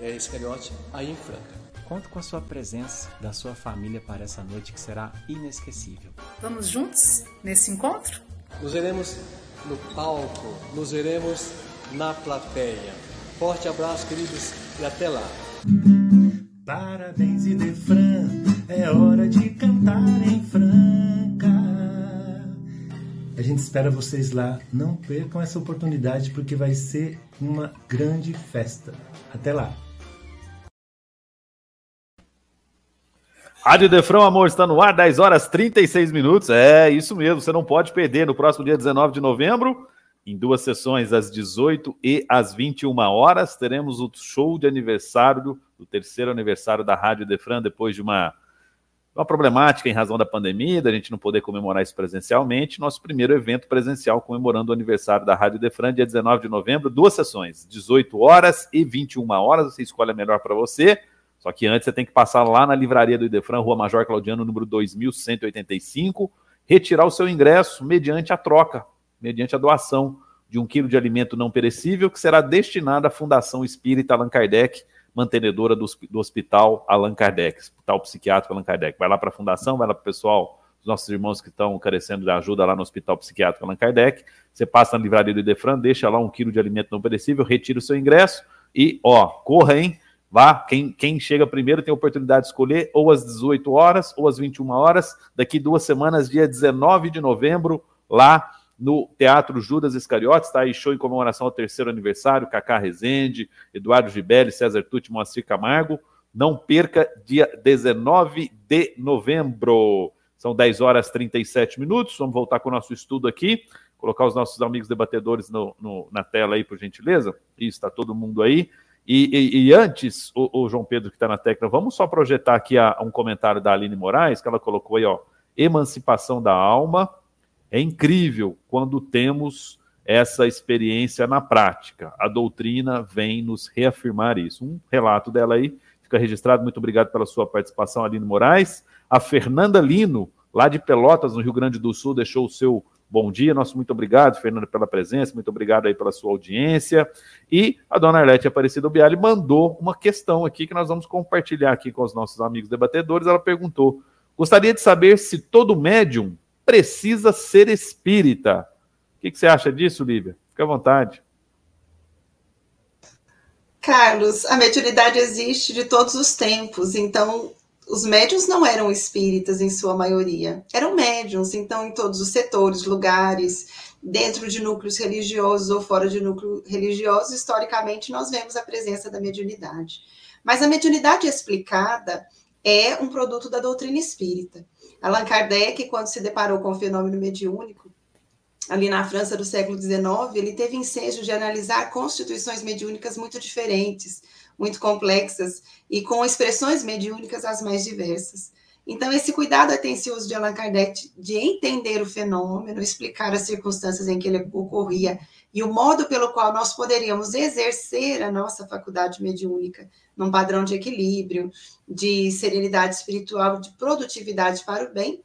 é, Iscariote, aí em Franca. Conto com a sua presença, da sua família para essa noite que será inesquecível. Vamos juntos nesse encontro? Nos veremos no palco, nos veremos na plateia. Forte abraço, queridos, e até lá. Parabéns, Idefran, é hora de cantar em Franca. A gente espera vocês lá. Não percam essa oportunidade porque vai ser uma grande festa. Até lá. Rádio Defrão, amor, está no ar, 10 horas 36 minutos. É, isso mesmo, você não pode perder no próximo dia 19 de novembro, em duas sessões, às 18 e às 21 horas, teremos o show de aniversário, do terceiro aniversário da Rádio Defran, depois de uma, uma problemática em razão da pandemia, da gente não poder comemorar isso presencialmente. Nosso primeiro evento presencial comemorando o aniversário da Rádio Defran, dia 19 de novembro, duas sessões, 18 horas e 21 horas. Você escolhe a melhor para você. Só que antes você tem que passar lá na livraria do Idefran, Rua Major Claudiano, número 2185, retirar o seu ingresso mediante a troca, mediante a doação de um quilo de alimento não perecível que será destinado à Fundação Espírita Allan Kardec, mantenedora do, do Hospital Allan Kardec, Hospital Psiquiátrico Allan Kardec. Vai lá para a Fundação, vai lá para o pessoal, os nossos irmãos que estão carecendo de ajuda lá no Hospital Psiquiátrico Allan Kardec. Você passa na livraria do Idefran, deixa lá um quilo de alimento não perecível, retira o seu ingresso e, ó, corra, hein? Vá, quem, quem chega primeiro tem a oportunidade de escolher ou às 18 horas ou às 21 horas, daqui duas semanas, dia 19 de novembro, lá no Teatro Judas Iscariotes, está aí show em comemoração ao terceiro aniversário, Cacá Rezende, Eduardo Gibelli, César Tucci, Moacir Camargo. Não perca, dia 19 de novembro. São 10 horas e 37 minutos. Vamos voltar com o nosso estudo aqui. Colocar os nossos amigos debatedores no, no, na tela aí, por gentileza. Isso, está todo mundo aí. E, e, e antes, o, o, João Pedro que está na técnica, vamos só projetar aqui a, um comentário da Aline Moraes, que ela colocou aí, ó, emancipação da alma. É incrível quando temos essa experiência na prática. A doutrina vem nos reafirmar isso. Um relato dela aí, fica registrado. Muito obrigado pela sua participação, Aline Moraes. A Fernanda Lino, lá de Pelotas, no Rio Grande do Sul, deixou o seu Bom dia, nosso muito obrigado, Fernando, pela presença, muito obrigado aí pela sua audiência. E a dona Arlete Aparecida Biali mandou uma questão aqui que nós vamos compartilhar aqui com os nossos amigos debatedores. Ela perguntou: gostaria de saber se todo médium precisa ser espírita. O que, que você acha disso, Lívia? Fique à vontade. Carlos, a mediunidade existe de todos os tempos, então os médiums não eram espíritas em sua maioria, eram médiums, então em todos os setores, lugares, dentro de núcleos religiosos ou fora de núcleo religioso, historicamente nós vemos a presença da mediunidade. Mas a mediunidade explicada é um produto da doutrina espírita. Allan Kardec, quando se deparou com o fenômeno mediúnico, ali na França do século XIX, ele teve ensejo de analisar constituições mediúnicas muito diferentes, muito complexas e com expressões mediúnicas as mais diversas. Então, esse cuidado atencioso de Allan Kardec de entender o fenômeno, explicar as circunstâncias em que ele ocorria e o modo pelo qual nós poderíamos exercer a nossa faculdade mediúnica num padrão de equilíbrio, de serenidade espiritual, de produtividade para o bem,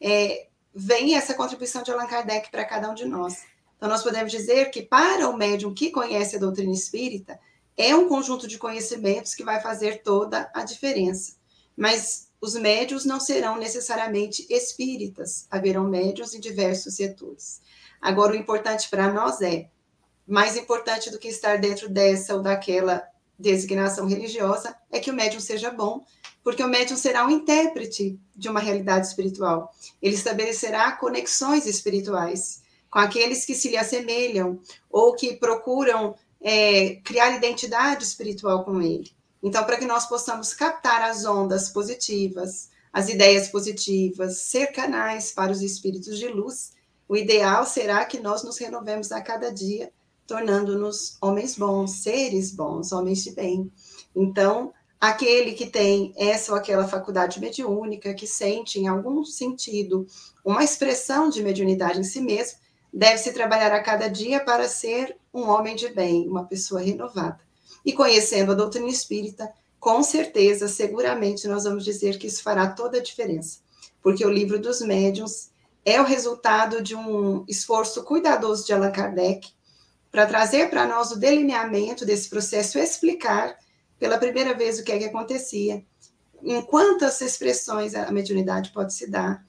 é, vem essa contribuição de Allan Kardec para cada um de nós. Então, nós podemos dizer que para o médium que conhece a doutrina espírita, é um conjunto de conhecimentos que vai fazer toda a diferença. Mas os médios não serão necessariamente espíritas, haverão médios em diversos setores. Agora, o importante para nós é, mais importante do que estar dentro dessa ou daquela designação religiosa, é que o médium seja bom, porque o médium será um intérprete de uma realidade espiritual. Ele estabelecerá conexões espirituais com aqueles que se lhe assemelham ou que procuram é, criar identidade espiritual com ele. Então, para que nós possamos captar as ondas positivas, as ideias positivas, ser canais para os espíritos de luz, o ideal será que nós nos renovemos a cada dia, tornando-nos homens bons, seres bons, homens de bem. Então, aquele que tem essa ou aquela faculdade mediúnica, que sente em algum sentido uma expressão de mediunidade em si mesmo, deve se trabalhar a cada dia para ser um homem de bem, uma pessoa renovada. E conhecendo a doutrina espírita, com certeza, seguramente, nós vamos dizer que isso fará toda a diferença, porque o livro dos médiuns é o resultado de um esforço cuidadoso de Allan Kardec para trazer para nós o delineamento desse processo, explicar pela primeira vez o que é que acontecia, em quantas expressões a mediunidade pode se dar,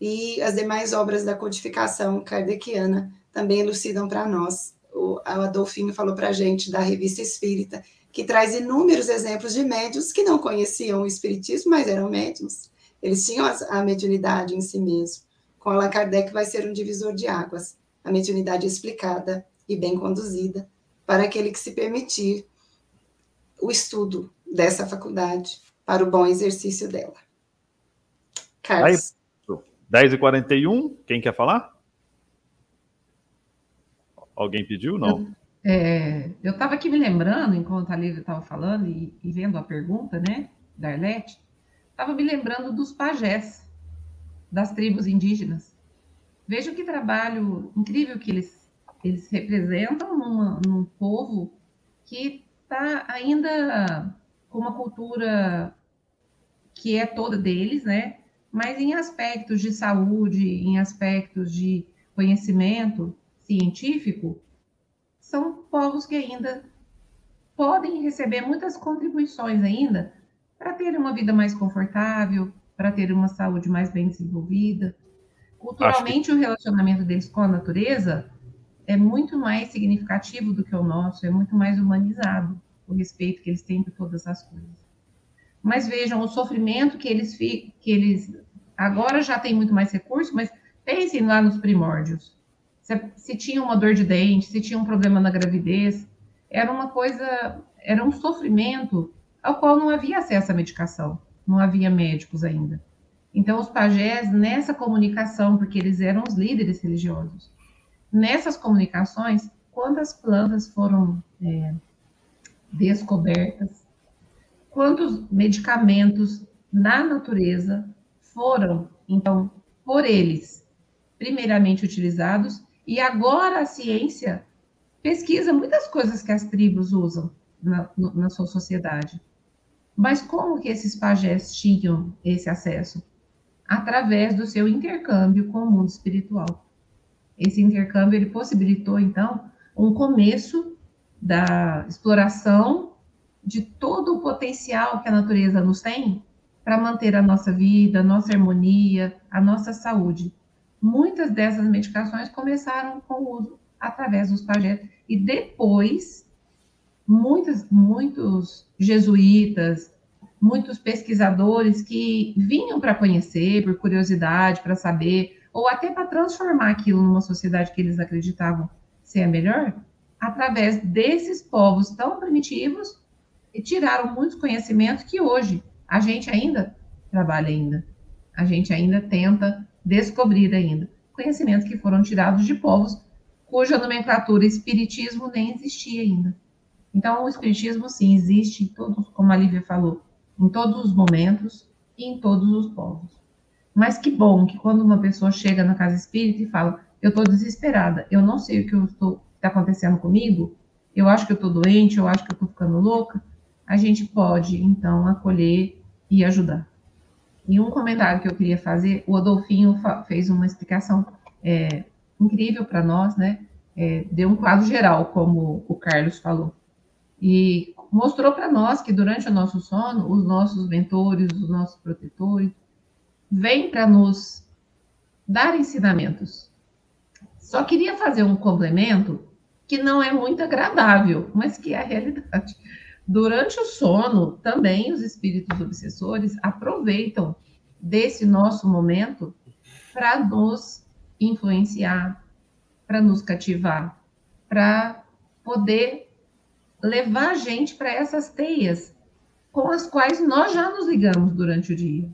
e as demais obras da codificação kardeciana também elucidam para nós. O Adolfinho falou para a gente da Revista Espírita, que traz inúmeros exemplos de médios que não conheciam o Espiritismo, mas eram médios. Eles tinham a mediunidade em si mesmo. Com Allan Kardec vai ser um divisor de águas, a mediunidade explicada e bem conduzida para aquele que se permitir o estudo dessa faculdade para o bom exercício dela. Carlos. Aí, 10h41, quem quer falar? Alguém pediu? Não. É, eu estava aqui me lembrando, enquanto a Lívia estava falando e, e, vendo a pergunta, né, da Arlete, estava me lembrando dos pajés das tribos indígenas. Veja que trabalho incrível que eles, eles representam numa, num povo que está ainda com uma cultura que é toda deles, né? Mas em aspectos de saúde, em aspectos de conhecimento científico, são povos que ainda podem receber muitas contribuições ainda para ter uma vida mais confortável, para ter uma saúde mais bem desenvolvida. Culturalmente, que... o relacionamento deles com a natureza é muito mais significativo do que o nosso, é muito mais humanizado o respeito que eles têm por todas as coisas. Mas vejam o sofrimento que eles que eles agora já têm muito mais recursos, mas pensem lá nos primórdios. Se, se tinha uma dor de dente, se tinha um problema na gravidez, era uma coisa, era um sofrimento ao qual não havia acesso à medicação, não havia médicos ainda. Então, os pajés, nessa comunicação, porque eles eram os líderes religiosos, nessas comunicações, quantas plantas foram é, descobertas, quantos medicamentos na natureza foram, então, por eles, primeiramente utilizados, e agora a ciência pesquisa muitas coisas que as tribos usam na, na sua sociedade. Mas como que esses pajés tinham esse acesso? Através do seu intercâmbio com o mundo espiritual. Esse intercâmbio ele possibilitou então um começo da exploração de todo o potencial que a natureza nos tem para manter a nossa vida, a nossa harmonia, a nossa saúde. Muitas dessas medicações começaram com o uso através dos pajés e depois muitos, muitos jesuítas, muitos pesquisadores que vinham para conhecer, por curiosidade, para saber, ou até para transformar aquilo numa sociedade que eles acreditavam ser a melhor, através desses povos tão primitivos tiraram muitos conhecimentos que hoje a gente ainda trabalha ainda. A gente ainda tenta descobrir ainda conhecimentos que foram tirados de povos cuja nomenclatura espiritismo nem existia ainda. Então, o espiritismo sim existe em todos, como a Lívia falou, em todos os momentos e em todos os povos. Mas que bom que quando uma pessoa chega na casa espírita e fala, eu estou desesperada, eu não sei o que está acontecendo comigo, eu acho que eu estou doente, eu acho que eu estou ficando louca, a gente pode, então, acolher e ajudar. E um comentário que eu queria fazer, o Adolfinho fez uma explicação é, incrível para nós, né? É, deu um quadro geral, como o Carlos falou. E mostrou para nós que durante o nosso sono, os nossos mentores, os nossos protetores, vêm para nos dar ensinamentos. Só queria fazer um complemento que não é muito agradável, mas que é a realidade. Durante o sono, também os espíritos obsessores aproveitam desse nosso momento para nos influenciar, para nos cativar, para poder levar a gente para essas teias com as quais nós já nos ligamos durante o dia.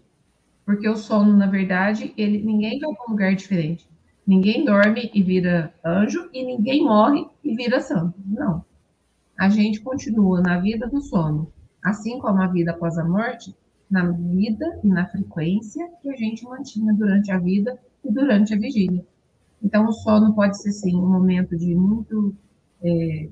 Porque o sono, na verdade, ele ninguém vai para um lugar diferente. Ninguém dorme e vira anjo e ninguém morre e vira santo. Não. A gente continua na vida do sono, assim como a vida após a morte, na vida e na frequência que a gente mantinha durante a vida e durante a vigília. Então, o sono pode ser, sim, um momento de muito é,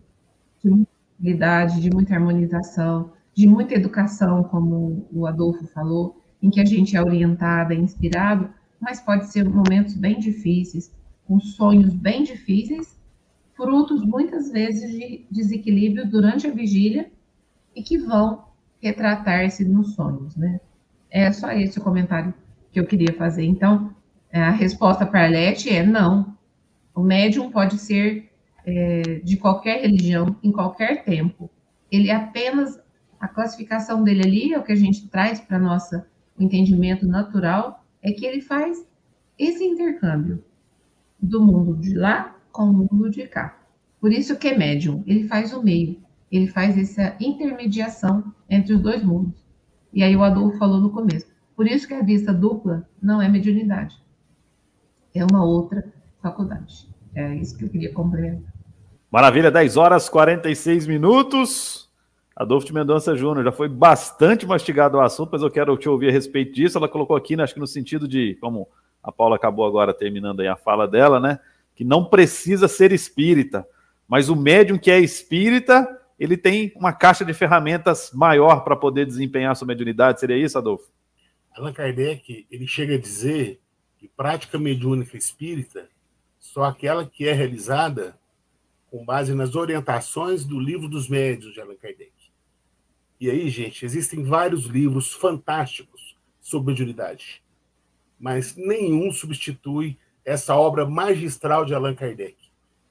de muita habilidade, de muita harmonização, de muita educação, como o Adolfo falou, em que a gente é orientado, é inspirado, mas pode ser momentos bem difíceis, com sonhos bem difíceis, frutos muitas vezes de desequilíbrio durante a vigília e que vão retratar-se nos sonhos, né? É só esse o comentário que eu queria fazer. Então, a resposta para a Arlete é não. O médium pode ser é, de qualquer religião, em qualquer tempo. Ele apenas, a classificação dele ali, é o que a gente traz para nossa entendimento natural, é que ele faz esse intercâmbio do mundo de lá com o mundo de cá. Por isso que é médium, ele faz o meio, ele faz essa intermediação entre os dois mundos. E aí o Adolfo falou no começo. Por isso que a vista dupla não é mediunidade. É uma outra faculdade. É isso que eu queria complementar. Maravilha, 10 horas 46 minutos. Adolfo de Mendonça Júnior, já foi bastante mastigado o assunto, mas eu quero te ouvir a respeito disso. Ela colocou aqui, né, acho que no sentido de, como a Paula acabou agora terminando aí a fala dela, né, que não precisa ser espírita, mas o médium que é espírita, ele tem uma caixa de ferramentas maior para poder desempenhar sua mediunidade. Seria isso, Adolfo? Allan Kardec, ele chega a dizer que prática mediúnica espírita só aquela que é realizada com base nas orientações do livro dos médios de Allan Kardec. E aí, gente, existem vários livros fantásticos sobre mediunidade, mas nenhum substitui essa obra magistral de Allan Kardec.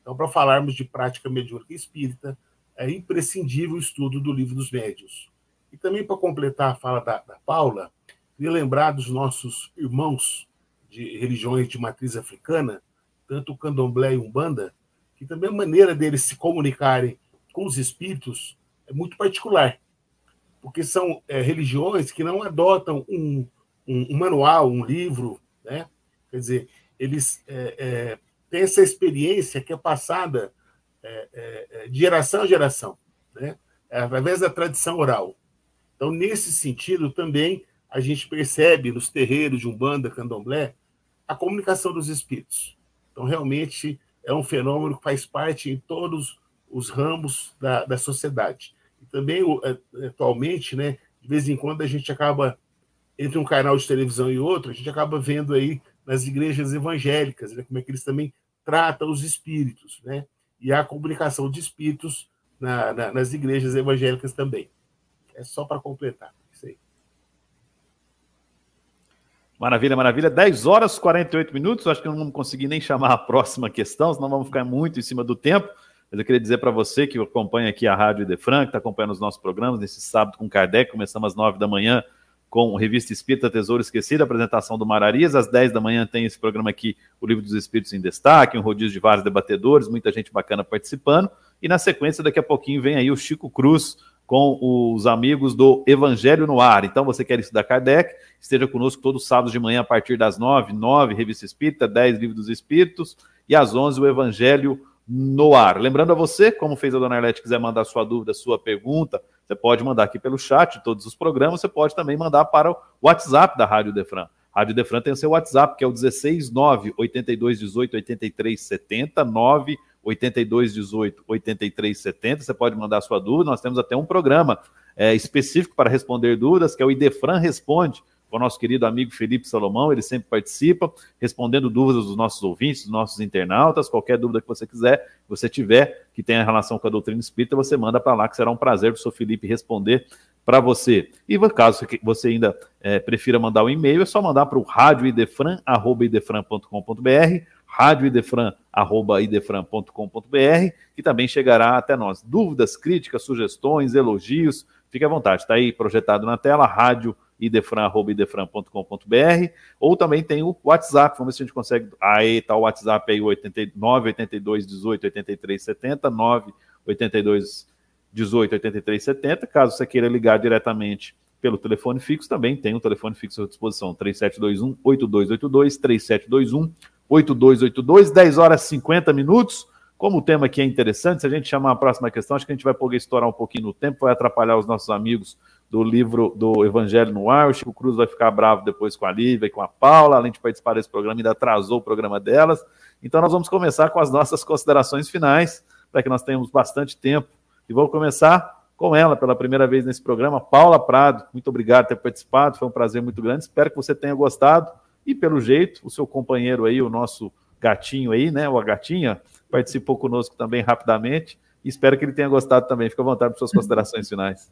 Então, para falarmos de prática mediúnica espírita, é imprescindível o estudo do livro dos médios. E também para completar a fala da, da Paula, queria lembrar dos nossos irmãos de religiões de matriz africana, tanto o candomblé e umbanda, que também a maneira deles se comunicarem com os espíritos é muito particular, porque são é, religiões que não adotam um, um, um, manual, um livro, né? Quer dizer, eles é, é, têm essa experiência que é passada é, é, é, de geração a geração, né? através da tradição oral. Então, nesse sentido, também a gente percebe nos terreiros de Umbanda, Candomblé, a comunicação dos espíritos. Então, realmente, é um fenômeno que faz parte em todos os ramos da, da sociedade. E também, é, atualmente, né, de vez em quando, a gente acaba, entre um canal de televisão e outro, a gente acaba vendo aí nas igrejas evangélicas, né, como é que eles também tratam os espíritos, né? E a comunicação de espíritos na, na, nas igrejas evangélicas também. É só para completar. Isso aí. Maravilha, maravilha. 10 horas e 48 minutos. Acho que não vamos conseguir nem chamar a próxima questão, senão vamos ficar muito em cima do tempo. Mas eu queria dizer para você que acompanha aqui a Rádio Idefran, que está acompanhando os nossos programas, nesse sábado com Kardec, começamos às 9 da manhã com Revista Espírita Tesouro Esquecido, apresentação do Mararias. Às 10 da manhã tem esse programa aqui, o Livro dos Espíritos em Destaque, um rodízio de vários debatedores, muita gente bacana participando. E na sequência, daqui a pouquinho, vem aí o Chico Cruz com os amigos do Evangelho no Ar. Então, você quer estudar Kardec, esteja conosco todos os sábados de manhã a partir das 9, 9, Revista Espírita, 10, Livro dos Espíritos, e às 11, o Evangelho no Ar. Lembrando a você, como fez a Dona Arlete, quiser mandar sua dúvida, sua pergunta, você pode mandar aqui pelo chat todos os programas, você pode também mandar para o WhatsApp da Rádio Defran. Rádio Defran tem o seu WhatsApp, que é o 169 8218 8370 9 8218 8370. Você pode mandar sua dúvida. Nós temos até um programa é, específico para responder dúvidas, que é o Idefran Responde, com o nosso querido amigo Felipe Salomão. Ele sempre participa, respondendo dúvidas dos nossos ouvintes, dos nossos internautas. Qualquer dúvida que você quiser, você tiver, que tenha relação com a doutrina espírita, você manda para lá, que será um prazer para o seu Felipe responder para você. E caso você ainda é, prefira mandar um e-mail, é só mandar para o radioidefran.com.br radioidefran.idefran.com.br, que também chegará até nós. Dúvidas, críticas, sugestões, elogios, fique à vontade. Está aí projetado na tela, radioidefran.idefran.com.br, ou também tem o WhatsApp, vamos ver se a gente consegue. Aí está o WhatsApp aí, 89 82 18 83 70, 9 82 18 83 70. Caso você queira ligar diretamente pelo telefone fixo, também tem um telefone fixo à disposição, 3721 8282 3721 8282, 10 horas e 50 minutos. Como o tema aqui é interessante, se a gente chamar a próxima questão, acho que a gente vai poder estourar um pouquinho no tempo, vai atrapalhar os nossos amigos do livro do Evangelho no Ar. O Chico Cruz vai ficar bravo depois com a Lívia e com a Paula, além de participar desse programa, ainda atrasou o programa delas. Então, nós vamos começar com as nossas considerações finais, para que nós tenhamos bastante tempo. E vou começar com ela pela primeira vez nesse programa, Paula Prado. Muito obrigado por ter participado, foi um prazer muito grande. Espero que você tenha gostado. E pelo jeito, o seu companheiro aí, o nosso gatinho aí, né? A gatinha, participou conosco também rapidamente. Espero que ele tenha gostado também. Fica à vontade para suas considerações finais.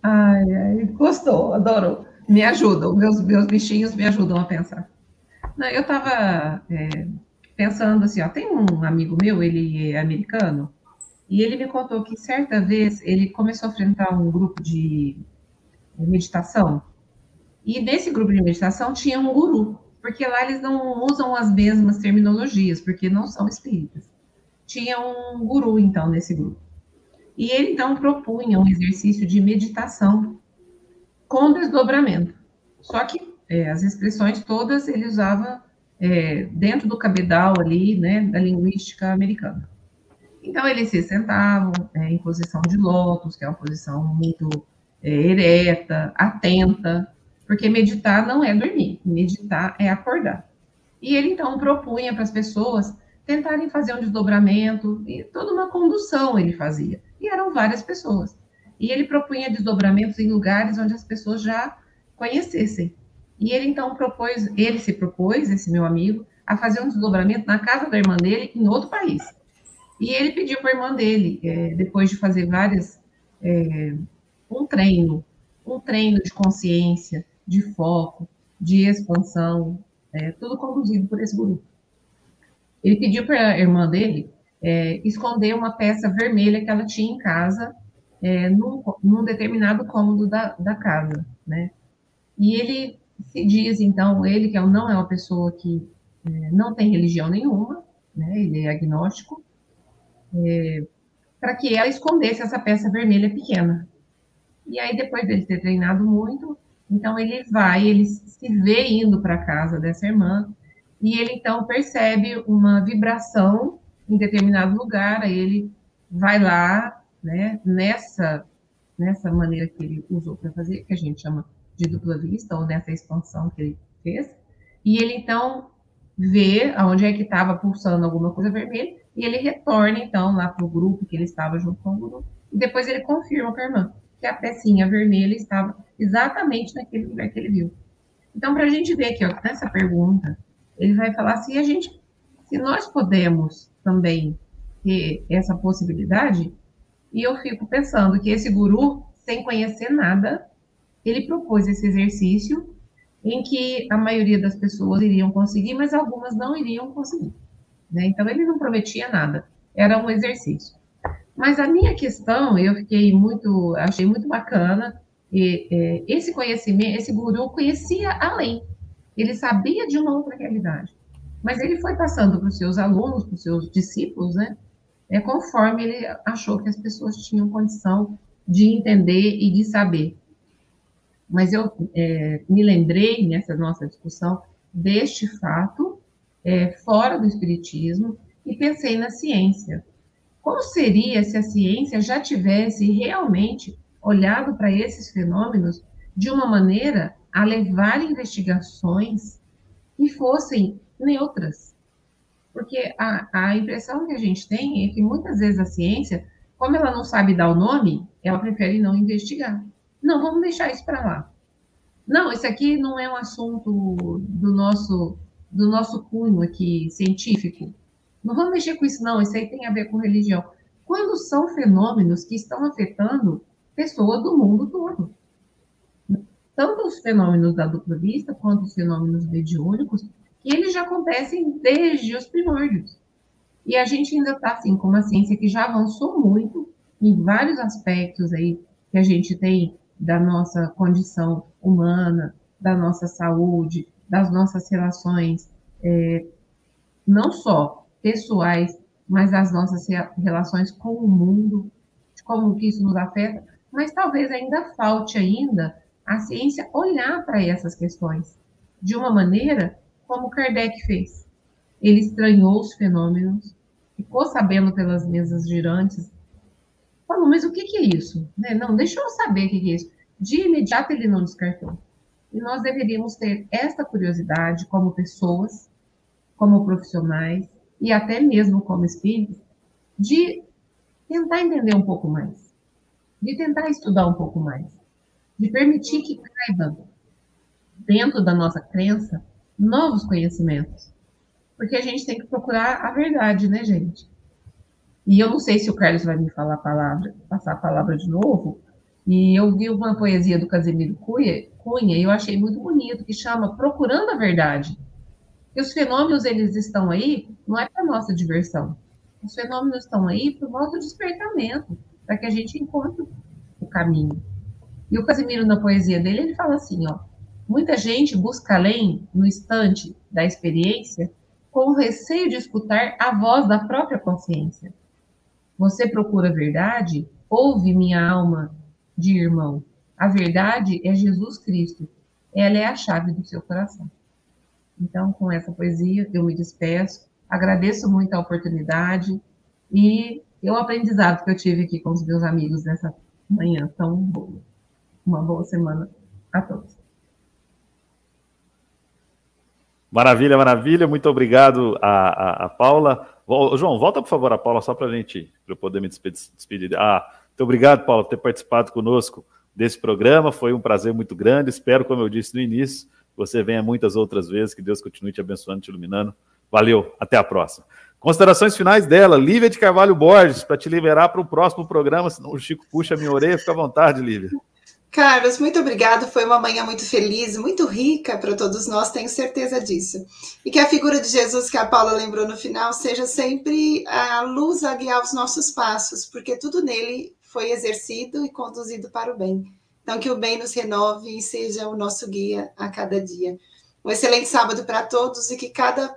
Ai, ai, gostou, adorou. Me ajudam, meus, meus bichinhos me ajudam a pensar. Não, eu estava é, pensando assim, ó, tem um amigo meu, ele é americano, e ele me contou que certa vez ele começou a enfrentar um grupo de meditação, e nesse grupo de meditação tinha um guru, porque lá eles não usam as mesmas terminologias, porque não são espíritas. Tinha um guru, então, nesse grupo. E ele, então, propunha um exercício de meditação com desdobramento. Só que é, as expressões todas ele usava é, dentro do cabedal ali, né, da linguística americana. Então, eles se sentavam é, em posição de lótus, que é uma posição muito é, ereta, atenta, porque meditar não é dormir, meditar é acordar. E ele então propunha para as pessoas tentarem fazer um desdobramento, e toda uma condução ele fazia. E eram várias pessoas. E ele propunha desdobramentos em lugares onde as pessoas já conhecessem. E ele então propôs, ele se propôs, esse meu amigo, a fazer um desdobramento na casa da irmã dele em outro país. E ele pediu para a irmã dele, é, depois de fazer várias, é, um treino, um treino de consciência, de foco, de expansão, é, tudo conduzido por esse guru. Ele pediu para a irmã dele é, esconder uma peça vermelha que ela tinha em casa, é, num, num, determinado cômodo da, da casa, né? E ele se diz, então, ele que é não é uma pessoa que é, não tem religião nenhuma, né? Ele é agnóstico, é, para que ela escondesse essa peça vermelha pequena. E aí, depois dele ter treinado muito, então ele vai, ele se vê indo para casa dessa irmã e ele então percebe uma vibração em determinado lugar, aí ele vai lá, né, nessa nessa maneira que ele usou para fazer, que a gente chama de dupla vista ou nessa expansão que ele fez, e ele então vê aonde é que estava pulsando alguma coisa vermelha e ele retorna então lá para o grupo que ele estava junto com o grupo e depois ele confirma com a irmã que a pecinha vermelha estava exatamente naquele lugar que ele viu. Então, para a gente ver aqui, ó, nessa pergunta, ele vai falar se a gente, se nós podemos também ter essa possibilidade, e eu fico pensando que esse guru, sem conhecer nada, ele propôs esse exercício em que a maioria das pessoas iriam conseguir, mas algumas não iriam conseguir. Né? Então, ele não prometia nada, era um exercício. Mas a minha questão, eu fiquei muito, achei muito bacana, e, é, esse conhecimento, esse guru conhecia além, ele sabia de uma outra realidade, mas ele foi passando para os seus alunos, para os seus discípulos, né? É conforme ele achou que as pessoas tinham condição de entender e de saber. Mas eu é, me lembrei nessa nossa discussão deste fato é, fora do espiritismo e pensei na ciência. Como seria se a ciência já tivesse realmente olhado para esses fenômenos de uma maneira a levar investigações que fossem neutras. Porque a, a impressão que a gente tem é que muitas vezes a ciência, como ela não sabe dar o nome, ela prefere não investigar. Não, vamos deixar isso para lá. Não, isso aqui não é um assunto do nosso do nosso cunho aqui científico. Não vamos mexer com isso, não. Isso aí tem a ver com religião. Quando são fenômenos que estão afetando pessoa do mundo todo. Tanto os fenômenos da dupla vista, quanto os fenômenos mediúnicos, que eles já acontecem desde os primórdios. E a gente ainda está, assim, com uma ciência que já avançou muito em vários aspectos aí que a gente tem da nossa condição humana, da nossa saúde, das nossas relações, é, não só pessoais, mas das nossas relações com o mundo, como que isso nos afeta, mas talvez ainda falte ainda a ciência olhar para essas questões de uma maneira como Kardec fez. Ele estranhou os fenômenos, ficou sabendo pelas mesas girantes, falou, mas o que, que é isso? Né? Não, deixa eu saber o que, que é isso. De imediato ele não descartou. E nós deveríamos ter esta curiosidade como pessoas, como profissionais e até mesmo como espíritos, de tentar entender um pouco mais, de tentar estudar um pouco mais, de permitir que caiba dentro da nossa crença novos conhecimentos. Porque a gente tem que procurar a verdade, né, gente? E eu não sei se o Carlos vai me falar a palavra, passar a palavra de novo. E eu vi uma poesia do Casimiro Cunha, Cunha e eu achei muito bonito, que chama Procurando a Verdade. E os fenômenos, eles estão aí, não é para nossa diversão. Os fenômenos estão aí para o nosso despertamento, para que a gente encontre o caminho. E o Casimiro, na poesia dele, ele fala assim, ó, muita gente busca além, no instante da experiência, com receio de escutar a voz da própria consciência. Você procura a verdade? Ouve, minha alma de irmão. A verdade é Jesus Cristo. Ela é a chave do seu coração. Então, com essa poesia, eu me despeço. Agradeço muito a oportunidade e o aprendizado que eu tive aqui com os meus amigos nessa manhã tão boa. Uma boa semana a todos. Maravilha, maravilha. Muito obrigado a, a, a Paula. João, volta, por favor, a Paula, só para a gente, para eu poder me despedir. Ah, muito obrigado, Paula, por ter participado conosco desse programa. Foi um prazer muito grande. Espero, como eu disse no início, você venha muitas outras vezes. Que Deus continue te abençoando, te iluminando. Valeu, até a próxima. Considerações finais dela, Lívia de Carvalho Borges, para te liberar para o próximo programa, senão o Chico puxa a minha orelha, fica à vontade, Lívia. Carlos, muito obrigado. Foi uma manhã muito feliz, muito rica para todos nós, tenho certeza disso. E que a figura de Jesus que a Paula lembrou no final seja sempre a luz a guiar os nossos passos, porque tudo nele foi exercido e conduzido para o bem. Então, que o bem nos renove e seja o nosso guia a cada dia. Um excelente sábado para todos e que cada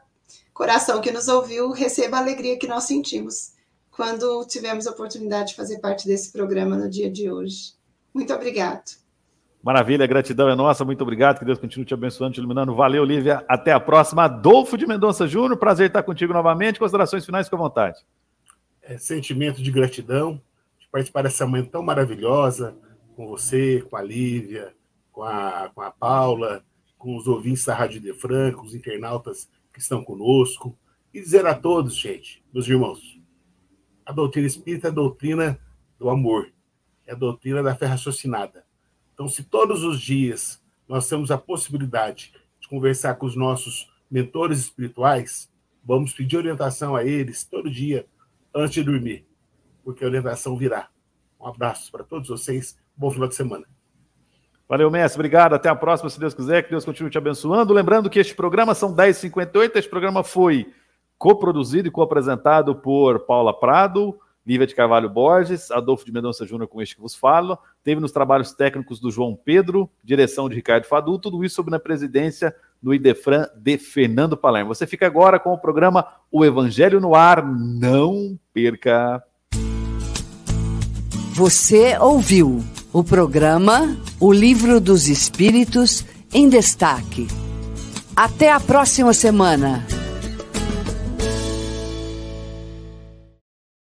coração que nos ouviu receba a alegria que nós sentimos quando tivemos a oportunidade de fazer parte desse programa no dia de hoje. Muito obrigado. Maravilha, gratidão é nossa, muito obrigado, que Deus continue te abençoando, te iluminando. Valeu, Lívia, até a próxima. Adolfo de Mendonça Júnior, prazer estar contigo novamente. Considerações finais, com vontade. É, sentimento de gratidão de participar dessa manhã tão maravilhosa com você, com a Lívia, com a, com a Paula, com os ouvintes da Rádio De Franco, os internautas que estão conosco. E dizer a todos, gente, meus irmãos, a doutrina espírita é a doutrina do amor é a doutrina da fé raciocinada. Então, se todos os dias nós temos a possibilidade de conversar com os nossos mentores espirituais, vamos pedir orientação a eles todo dia antes de dormir, porque a orientação virá. Um abraço para todos vocês, bom final de semana. Valeu, mestre. Obrigado. Até a próxima, se Deus quiser. Que Deus continue te abençoando. Lembrando que este programa são 10h58. Este programa foi coproduzido e co-apresentado por Paula Prado, Lívia de Carvalho Borges, Adolfo de Mendonça Júnior com este que vos falo, teve nos trabalhos técnicos do João Pedro, direção de Ricardo Fadu, tudo isso sob na presidência do Idefran de Fernando Palermo. Você fica agora com o programa O Evangelho no Ar, não perca! Você ouviu o programa O Livro dos Espíritos em Destaque. Até a próxima semana!